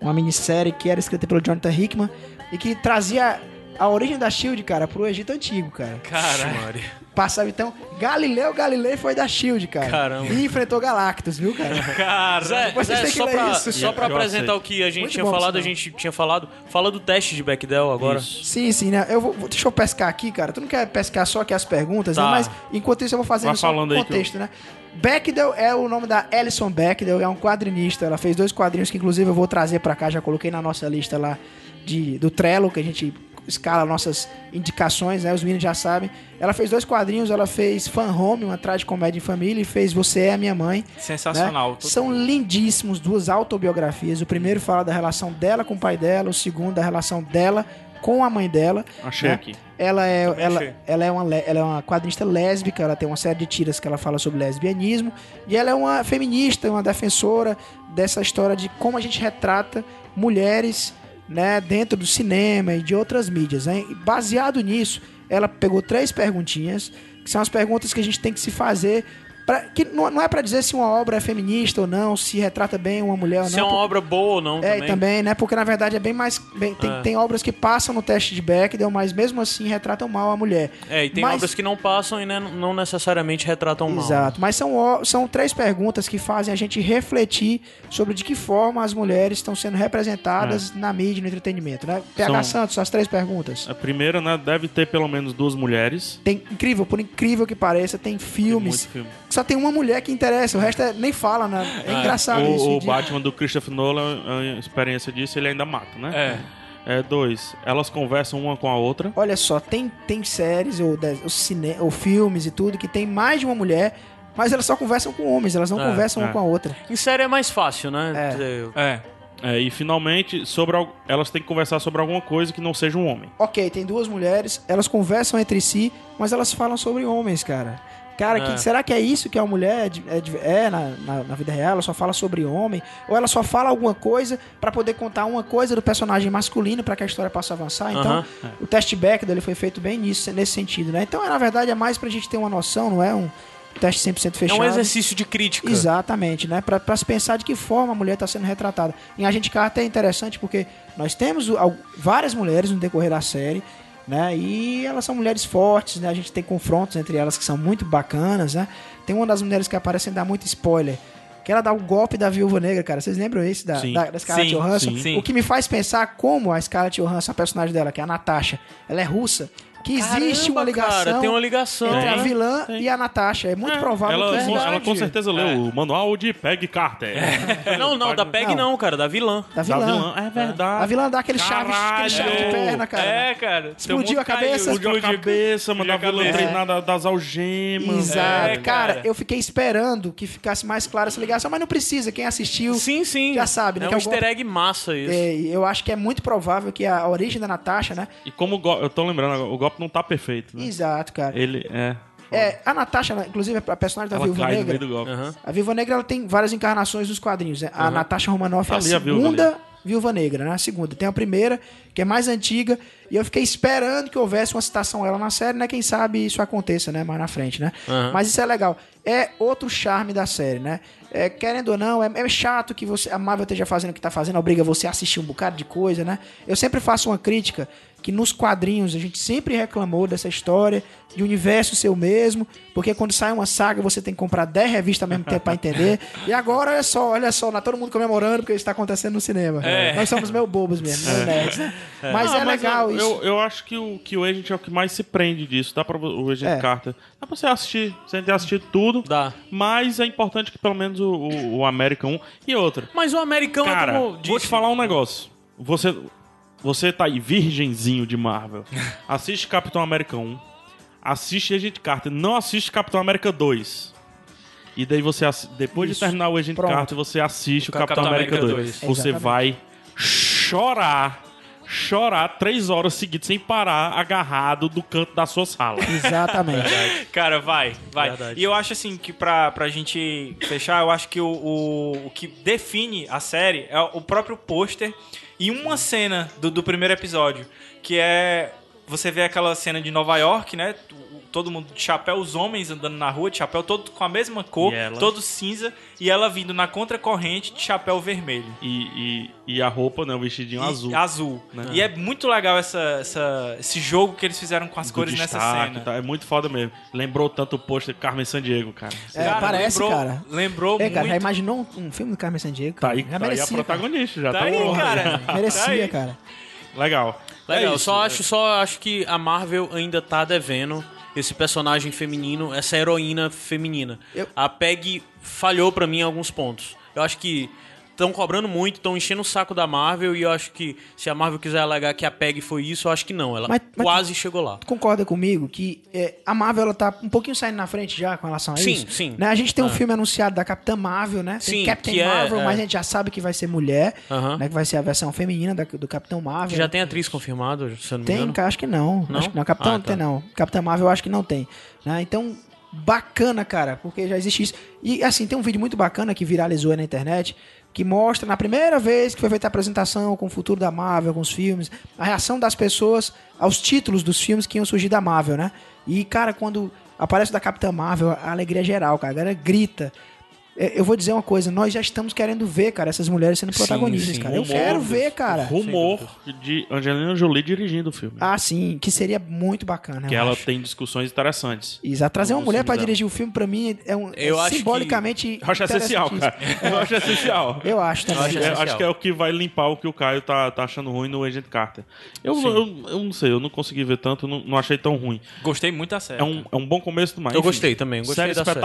uma minissérie que era escrita pelo Jonathan Hickman e que trazia a origem da Shield, cara, pro Egito Antigo, cara. Caralho. Passava então, Galileu Galilei foi da Shield, cara. Caramba. E enfrentou Galactus, viu, cara? Cara. Zé, Depois vocês Zé, têm que só ler pra, isso. só pra Eu apresentar o que a gente Muito tinha bom, falado, a gente tinha falado. Fala do teste de Bechdel agora. Isso. Sim, sim, né? Eu vou, deixa eu pescar aqui, cara. Tu não quer pescar só aqui as perguntas, Tá. né? Mas enquanto isso eu vou fazendo Vai um falando aí que contexto, né? Bechdel é o nome da Alison Bechdel, é um quadrinista. Ela fez dois quadrinhos que inclusive eu vou trazer pra cá, já coloquei na nossa lista lá de, do Trello, que a gente escala nossas indicações, né? Os meninos já sabem. Ela fez dois quadrinhos, ela fez Fan Home, uma comédia em família, e fez Você é a Minha Mãe. Sensacional. né? São lindíssimos, duas autobiografias. O primeiro fala da relação dela com o pai dela, o segundo da relação dela com a mãe dela. Achei né? aqui. Ela é, Também ela, achei. ela, é uma, ela é uma quadrinista lésbica, ela tem uma série de tiras que ela fala sobre lesbianismo. E ela é uma feminista, uma defensora dessa história de como a gente retrata mulheres né, dentro do cinema e de outras mídias. Né? E baseado nisso, ela pegou três perguntinhas, que são as perguntas que a gente tem que se fazer. Pra, que não, não é pra dizer se uma obra é feminista ou não, se retrata bem uma mulher ou Se não. é uma por- obra boa ou não é, também. e também, né? Porque na verdade é bem mais. bem- tem, É. tem obras que passam no teste de Bechdel, mas mesmo assim retratam mal a mulher. É, e tem Mas- obras que não passam e né, não necessariamente retratam mal. Exato. Mas são, são três perguntas que fazem a gente refletir sobre de que forma as mulheres estão sendo representadas na mídia e no entretenimento, né? PH São- Santos, as três perguntas. A primeira, né, deve ter pelo menos duas mulheres. Tem incrível, por incrível que pareça, tem Tem filmes muito filme. que só tem uma mulher que interessa, o resto é- nem fala, né? É engraçado isso. O, o de- Batman do Christopher Nolan, a experiência disso, ele ainda mata, né? É. É, dois, elas conversam uma com a outra. Olha só, tem, tem séries ou, ou, cine, ou filmes e tudo que tem mais de uma mulher, mas elas só conversam com homens, elas não É, conversam uma é. com a outra. Em série é mais fácil, né? É. É. É, e finalmente, sobre al- elas têm que conversar sobre alguma coisa que não seja um homem. Ok, tem duas mulheres, elas conversam entre si, mas elas falam sobre homens, cara. Cara, que- É. será que é isso que a mulher é, é é na, na- na vida real? Ela só fala sobre homem? Ou ela só fala alguma coisa pra poder contar uma coisa do personagem masculino pra que a história possa avançar? Então, Aham. o teste Bechdel ele foi feito bem nisso, nesse sentido, né? Então, é, na verdade, é mais pra gente ter uma noção, não é um teste 100% É fechado. um exercício de crítica. Exatamente, né? Pra, pra se pensar de que forma a mulher está sendo retratada. Em Agente Carter é interessante porque nós temos várias mulheres no decorrer da série, né? E elas são mulheres fortes, né? A gente tem confrontos entre elas que são muito bacanas, né? Tem uma das mulheres que aparece sem dar muito spoiler. Que ela dá o golpe da viúva negra, cara. Vocês lembram esse da, Sim. da, da Scarlett Sim, Johansson? sim, sim. O que me faz pensar como a Scarlett Johansson, a personagem dela, que é a Natasha, ela é russa. Que existe Caramba, uma ligação Cara, tem uma ligação. entre a né? vilã Tem. e a Natasha. É muito provável Ela, que com- seja ela com certeza leu É. o manual de Peg Carter. Não, não, da PEG Não. não, cara, da vilã. da Da vilã. vilã. É verdade. A vilã dá aquele chave, aquele chave de perna, cara. É, cara. Explodiu a cabeça. Explodiu a cabeça, mano. A vilã cabeça. treinada das algemas. Exato. É, cara, cara. eu fiquei esperando que ficasse mais clara essa ligação, mas não precisa. Quem assistiu, Sim, sim. Já sabe, né, É um é easter egg massa isso. é, eu acho que é muito provável que a origem da Natasha, né? E como eu tô lembrando, o golpe não tá perfeito, né? Exato, cara. Ele é. É, a Natasha, inclusive a personagem da Ela Viúva cai no Negra. meio do golpe. Aham. A Viúva Negra ela tem várias encarnações nos quadrinhos. né? A Natasha Romanoff é a Ali a Viúva segunda Viúva Negra, né? A segunda. Tem a primeira, que é mais antiga, e eu fiquei esperando que houvesse uma citação a ela na série, né? Quem sabe isso aconteça, né? Mais na frente, né? Aham. Mas isso é legal. É outro charme da série, né? É, querendo ou não, é, é chato que você, a Marvel esteja fazendo o que tá fazendo, obriga você a assistir um bocado de coisa, né? Eu sempre faço uma crítica que nos quadrinhos a gente sempre reclamou dessa história de universo seu mesmo, porque quando sai uma saga você tem que comprar 10 revistas ao mesmo tempo pra entender. E agora, olha só, olha só, tá todo mundo comemorando porque isso tá acontecendo no cinema. É. Nós somos meio bobos mesmo, meio nerds, né? Mas Ah, é legal eu, isso. Eu, eu acho que o, que o Agent é o que mais se prende disso. Dá pra o Agent É. Carter. Dá pra você assistir, sem ter assistido tudo. Dá. Mas é importante que pelo menos o, o, o American 1 e outra. Mas o americano Cara, é como vou te falar um negócio. Você, você tá aí, virgenzinho de Marvel. Assiste Capitão América 1. Assiste Agent Carter. Não assiste Capitão América 2. E daí você, depois de Isso. terminar o Agent Pronto. Carter, você assiste o Capitão, Capitão América América 2. 2. Você Exatamente. vai chorar, chorar três horas seguidas sem parar, agarrado do canto da sua sala. Exatamente. Cara, vai, vai. Verdade. E eu acho assim que pra, pra gente fechar, eu acho que o, o, o que define a série é o próprio pôster e uma cena do, do primeiro episódio, que é. Você vê aquela cena de Nova York, né? Todo mundo de chapéu, os homens andando na rua de chapéu, todo com a mesma cor, ela? todo cinza, e ela vindo na contracorrente de chapéu vermelho. E, e, e a roupa, né? O vestidinho E- azul. Azul. Né? E é muito legal essa, essa, esse jogo que eles fizeram com as do cores nessa cena. tá? É muito foda mesmo. Lembrou tanto o pôster de Carmen Sandiego, cara. É, parece, lembrou, cara. Lembrou É, cara, já muito. imaginou um, um filme do Carmen Sandiego? Tá cara? aí, já tá aí a merecia, cara. protagonista, já Tá tá, aí, cara. Merecia, Tá aí. cara. Legal. Legal, É isso, só, né? acho, só acho que a Marvel ainda tá devendo esse personagem feminino, essa heroína feminina. Eu- A Peg falhou pra mim em alguns pontos. Eu acho que estão cobrando muito, estão enchendo o saco da Marvel e eu acho que se a Marvel quiser alegar que a Peg foi isso, eu acho que não. Ela Mas- mas- quase chegou lá. Tu concorda comigo que é, a Marvel ela tá um pouquinho saindo na frente já com relação a Sim, isso? sim. Né? A gente tem um Ah. filme anunciado da Capitã Marvel, né? Tem Sim, Captain que é- Marvel, é. mas a gente já sabe que vai ser mulher, né? Que vai ser a versão feminina da- do Capitão Marvel. Que já tem atriz confirmada, se eu não me Tem, engano. cara, acho que não. Não? Acho que não. Capitão Ah, não tem, tá. não. Capitã Marvel eu acho que não tem. né? Então, bacana, cara, porque já existe isso. E assim, tem um vídeo muito bacana que viralizou aí na internet, que mostra na primeira vez que foi feita a apresentação com o futuro da Marvel, com os filmes, a reação das pessoas aos títulos dos filmes que iam surgir da Marvel, né? E, cara, quando aparece o da Capitã Marvel, a alegria é geral, cara. A galera grita. É, Eu vou dizer uma coisa, nós já estamos querendo ver, cara, essas mulheres sendo protagonistas, sim. cara. Eu Rumor- quero ver, cara. Rumor de Angelina Jolie dirigindo o filme. Ah, sim, que seria muito bacana. que eu ela acho. tem discussões interessantes. Exato. Trazer uma mulher dela. dirigir o filme, pra mim, é, um, é Eu acho que- simbolicamente. Eu acho essencial, cara. Eu acho essencial. Eu acho também. acho É, essencial. acho que é o que vai limpar o que o Caio tá, tá achando ruim no Agent Carter. Eu, eu, eu não sei, eu não consegui ver tanto, não, não achei tão ruim. Gostei muito da série. É um, é um bom começo demais. Eu Enfim, gostei também, gostei série da série.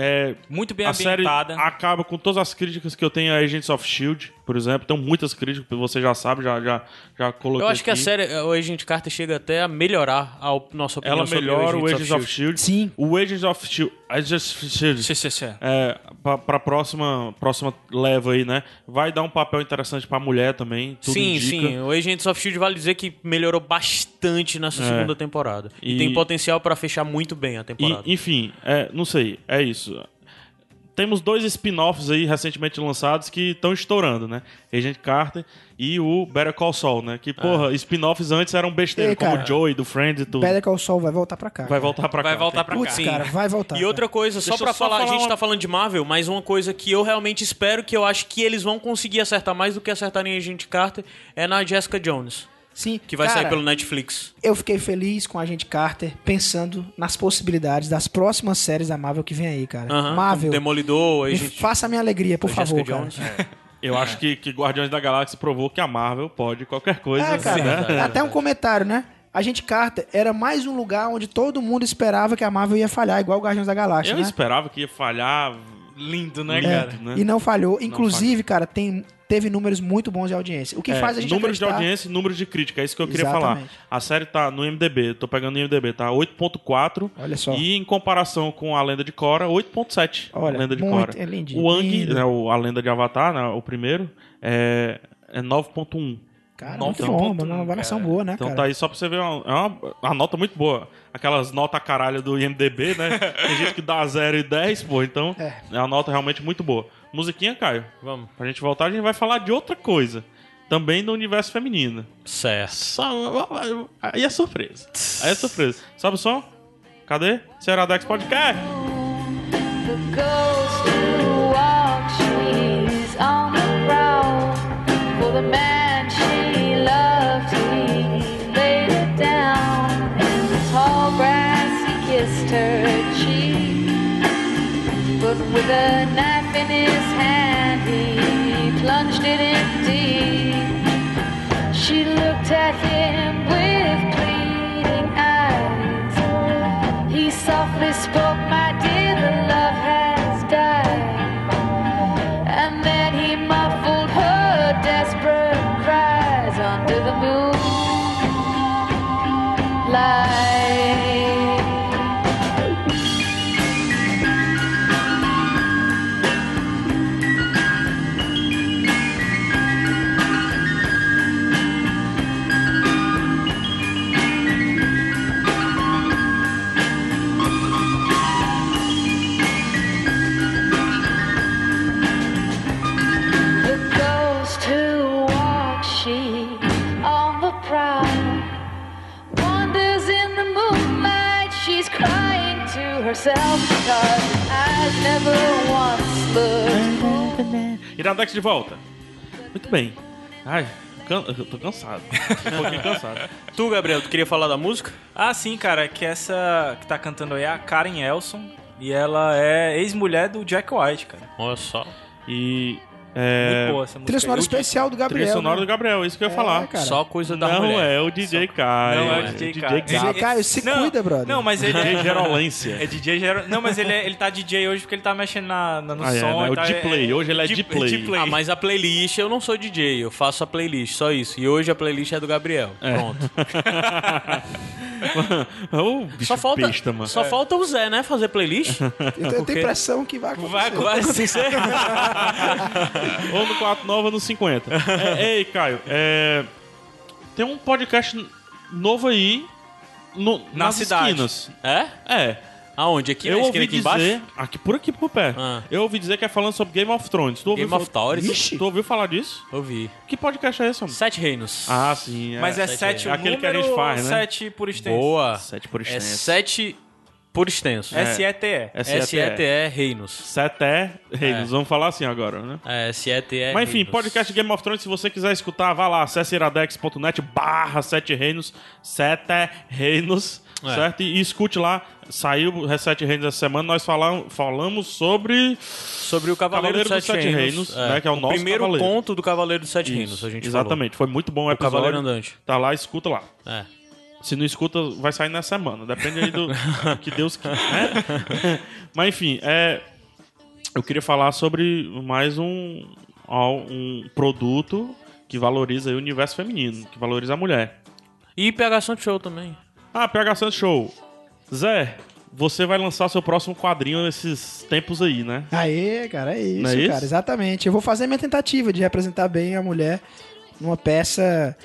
É, Muito bem a série ambientada. acaba com todas as críticas que eu tenho a Agents of S.H.I.E.L.D., por exemplo. Tem muitas críticas, você já sabe, já, já, já coloquei Eu acho que a série, o Agent Carter chega até a melhorar a op- nossa opinião Ela sobre melhora o Agents Agents of S.H.I.E.L.D. Sim. O Agents of S.H.I.E.L.D. Agents of S.H.I.E.L.D. Sim, sim, sim. é, pra, pra próxima, próxima leva aí, né? Vai dar um papel interessante pra mulher também. Tudo sim, indica. sim. O Agents of S.H.I.E.L.D. vale dizer que melhorou bastante nessa segunda temporada. E, E- tem potencial pra fechar muito bem a temporada. E, enfim, é, não sei, é isso. Temos dois spin-offs aí recentemente lançados que estão estourando, né? Agent Carter e o Better Call Saul, né? Que, porra, spin-offs antes eram besteira, Ei, como cara, o Joey do Friends e tudo. Better Call Saul vai voltar pra cá. Vai cara. voltar pra cá. Vai voltar pra Putz, cá. cara, vai voltar. E outra coisa, só Deixa pra só falar, a falar gente uma- tá falando de Marvel, mas uma coisa que eu realmente espero, que eu acho que eles vão conseguir acertar mais do que acertar em Agent Carter, é na Jessica Jones, Sim, que vai cara, sair pelo Netflix. Eu fiquei feliz com a gente Carter, pensando nas possibilidades das próximas séries da Marvel que vem aí, cara. Aham, Marvel, Demolidor, me Agent... faça a minha alegria, por a favor. Jones. Eu acho que, que Guardiões da Galáxia provou que a Marvel pode qualquer coisa. É, cara, né? até um comentário, né? A gente Carter era mais um lugar onde todo mundo esperava que a Marvel ia falhar, igual o Guardiões da Galáxia, Eu né? esperava que ia falhar. Lindo, né, Lindo, cara? né? E não falhou. Inclusive, cara, tem, teve números muito bons de audiência. O que É, faz a gente números de acreditar... audiência e números de crítica, é isso que eu queria Exatamente. falar. A série tá no IMDB, tô pegando no IMDB, tá 8.4. Olha só. E em comparação com a Lenda de Korra, 8.7. Olha, a Lenda de muito- Korra. é lindinho, o Ang, né, o- a Lenda de Avatar, né, o primeiro, é, é 9.1. Cara, Nove muito ponto bom, um, uma avaliação cara. boa, né, Então cara? tá aí só pra você ver, uma, é uma, uma nota muito boa. Aquelas notas caralho do IMDB, né? Tem gente que dá 0 e 10, pô, então É. é uma nota realmente muito boa. Musiquinha, Caio. Vamos. Pra gente voltar, a gente vai falar de outra coisa. Também do universo feminino. Certo. Só, aí é surpresa. Aí é surpresa. Sabe o som? Cadê? Ceará Dex Podcast. The ghost who walks, she's on prowl. For man with a knife his hand, he plunged it in deep. She looked at him with pleading eyes. He softly spoke, my Iradex de volta. Muito bem. Ai, can... eu tô cansado. Um pouquinho cansado. Tu, Gabriel, tu queria falar da música? Ah, sim, cara, que essa que tá cantando aí é a Karen Elson. E ela é ex-mulher do Jack White, cara. Olha só. E. Muito É. boa essa música. Trilha sonora especial do Gabriel. Trilha sonora né? do Gabriel, isso que eu ia falar. cara. Só coisa da Não mulher. é o DJ Caio. Não é o DJ Caio. DJ. Caio, se Não, cuida, brother. Não, mas ele DJ Gerolência. É DJ Gero... Não, mas ele, é- ele tá DJ hoje porque ele tá mexendo na, na- no Ah, é, som. né? e O tá- D-Play. Hoje ele é D-Play. Ah, mas a playlist, eu não sou DJ, eu faço a playlist, só isso. E hoje a playlist é do Gabriel. Pronto. Ô, bicho Só falta, besta, mano. só falta o Zé, né, fazer playlist. Eu tenho- eu tenho impressão que vai acontecer. Vai Vai acontecer. Ou no 49 ou no 50. É, ei, Caio, é, tem um podcast novo aí no, Na nas cidade. esquinas. É? É. Aonde? Aqui eu na esquina ouvi aqui dizer, embaixo? aqui por aqui por pé. Ah. Eu ouvi dizer que é falando sobre Game of Thrones. Tu ouviu, Game of Thrones? Tu, tu ouviu falar disso? Ouvi. Que podcast é esse, homem? Sete Reinos. Ah, sim. É. Mas é Sete 7 é o aquele que a número gente faz, ou né? 7 por extenso? Boa. Sete por É extenso. sete por extenso. S-E-T-E. S-E-T-E Reinos. Sete é Reinos. Vamos falar assim agora, né? É, S-E-T-E Mas enfim, Reinos. podcast Game of Thrones, se você quiser escutar, vá lá, acesse iradex.net barra Sete Reinos, Sete Reinos, É. certo? E, e escute lá, saiu o Sete Reinos essa semana, nós falam, falamos sobre... Sobre o Cavaleiro, Cavaleiro dos Sete, Reinos, né, que é o nosso primeiro cavaleiro. conto do Cavaleiro dos Sete Reinos, a gente Exatamente, foi muito bom o O episódio. Cavaleiro Andante. Tá lá, escuta lá. falou. É. Se não escuta, vai sair nessa semana. Depende aí do, do que Deus quer, né? Mas enfim, é, eu queria falar sobre mais um, um produto que valoriza aí o universo feminino, que valoriza a mulher. E PH Santos Show também. Ah, PH Santos Show. Zé, você vai lançar seu próximo quadrinho nesses tempos aí, né? Aê, cara, é isso, é isso? cara, exatamente. Eu vou fazer minha tentativa de representar bem a mulher numa peça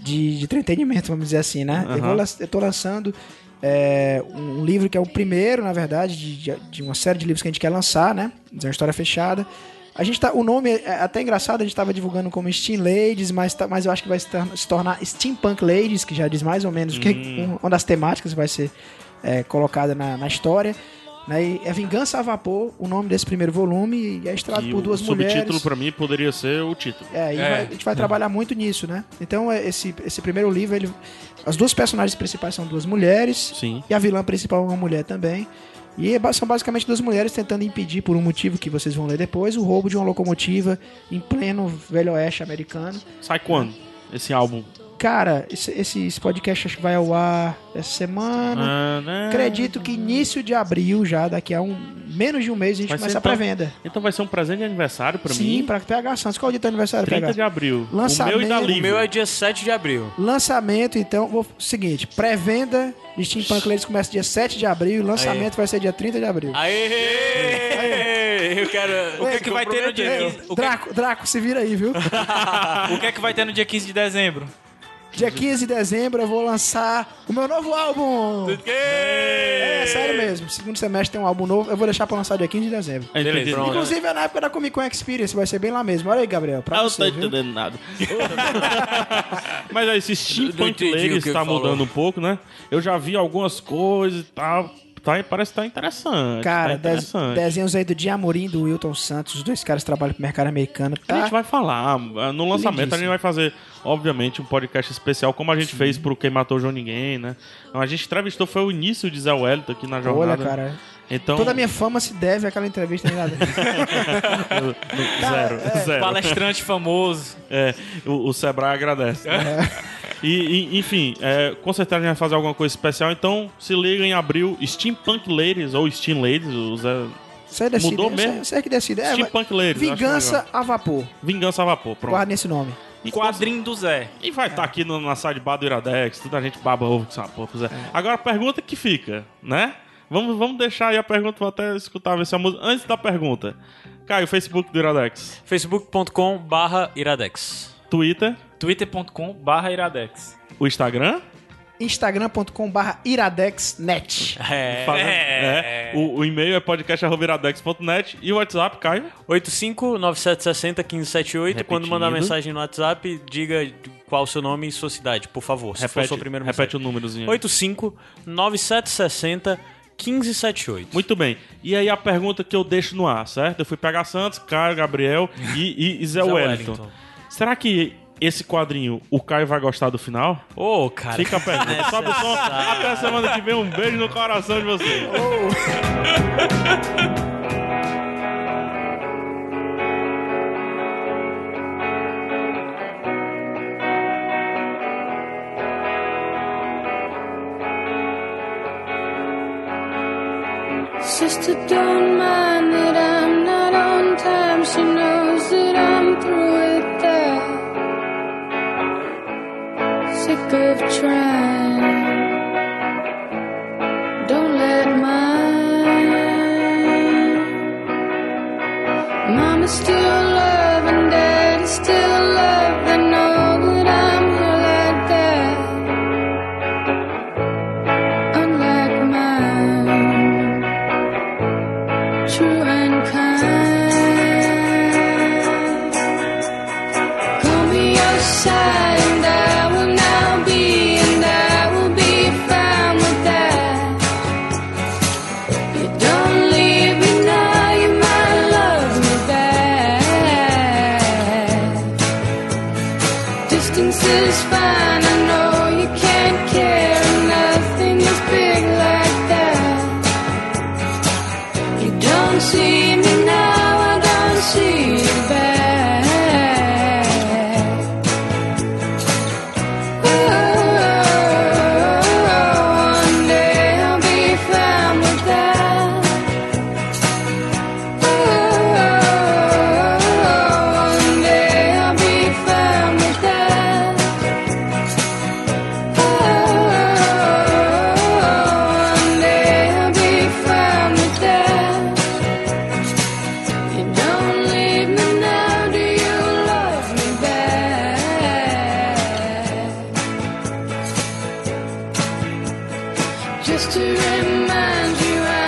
de, de entretenimento, vamos dizer assim, né? Eu, vou, eu tô lançando é, um livro que é o primeiro, na verdade, de, de- uma série de livros que a gente quer lançar, né? De uma história fechada. A gente tá, o nome é até engraçado, a gente tava divulgando como Steam Ladies, mas, tá- mas eu acho que vai se, tor- se tornar Steampunk Ladies, que já diz mais ou menos o que, um- uma das temáticas que vai ser é, colocada na, na história. Né? É Vingança a Vapor, o nome desse primeiro volume, e é estrado por duas o mulheres. subtítulo pra mim poderia ser o título. É, e É. vai- a gente vai trabalhar muito nisso, né? Então, é, esse, esse primeiro livro, ele, as duas personagens principais são duas mulheres, Sim. e a vilã principal é uma mulher também. E é são basicamente duas mulheres tentando impedir, por um motivo que vocês vão ler depois, o roubo de uma locomotiva em pleno velho oeste americano. Sai quando? Esse álbum? Cara, esse, esse, esse podcast acho que vai ao ar essa semana. Ah? Acredito que início de abril, já daqui a um menos de um mês, a gente Vai começa a pré-venda. Então vai ser um presente de aniversário pra Sim, mim. pra PH Santos. Qual é o dia do teu aniversário, 30 PH? de abril. Lançamento. O meu e da O meu é dia 7 de abril. Lançamento, então, vou, seguinte, pré-venda de Steampunk Ladies começa dia 7 de abril e o lançamento vai ser dia 30 de abril. Aê! Eu quero. O que é que vai ter no dia comprometer. 15? O que, é Draco, Draco, se vira aí, viu? o que é que vai ter no dia 15 de dezembro? Dia 15 de dezembro eu vou lançar o meu novo álbum. É, sério mesmo. Segundo semestre tem um álbum novo. Eu vou deixar pra lançar dia 15 de dezembro. É, entendi. Pronto. Inclusive é na época da Comic Con Experience, vai ser bem lá mesmo. Olha aí, Gabriel, pra Ah, eu você, tô viu? entendendo nada. Mas aí, esse Não Steampunk entendi o que tá falou. mudando um pouco, né? Eu já vi algumas coisas e tal. Tá, parece que tá interessante. Cara, tá des- interessante. desenhos aí do Diamorim e do Wilton Santos, os dois caras trabalham pro mercado americano. A Tá? gente vai falar. No lançamento a Lindíssimo. gente vai fazer, obviamente, um podcast especial, como a gente fez pro Quem Matou João Ninguém, né? Então, a gente entrevistou, foi o início de Zé Wellington aqui na jornada. Olha, cara. Então, Toda a minha fama se deve àquela entrevista. Né? zero, zero. Palestrante famoso. É, o, o Sebrae agradece. né? E, e, enfim, é, com certeza a gente vai fazer alguma coisa especial. Então, se liga em abril, Steampunk Ladies ou Steam Ladies. O Zé... Você decide. Mudou mesmo? Você é que decide. É, Steampunk Ladies. Vingança a vapor. Vingança a vapor, pronto. Guarda esse nome. E, Quadrinho do Zé. e vai estar aqui no, na sidebar do Iradex, toda a gente baba ovo com essa porra, Zé. Agora a pergunta que fica, né? Vamos, vamos deixar aí a pergunta, vou até escutar ver se a música. Antes da pergunta, Caio, Facebook do Iradex. facebook.com barra iradex. Twitter, twitter.com barra iradex. o Instagram. Instagram.com.br iradexnet. É. Fazendo- é. O, o e-mail é podcast.iradex.net e o WhatsApp, Caio. 8597601578. Quando mandar mensagem no WhatsApp, diga qual o seu nome e sua cidade, por favor. Se for Repete, sua primeira repete o mensagem. númerozinho. 859760 1578. Muito bem. E aí a pergunta que eu deixo no ar, certo? Eu fui pegar Santos, Caio, Gabriel e, e- e Zé, Zé Wellington. Wellington. Será que esse quadrinho, o Caio vai gostar do final? Ô, cara. Fica pergunta. Sobe o som. Até semana que vem. Um beijo no coração de vocês. Sister, don't mind that I'm not on time. She knows that I'm through with that. Sick of trying. Don't let mine. Mama still love and daddy still Just to remind you I'm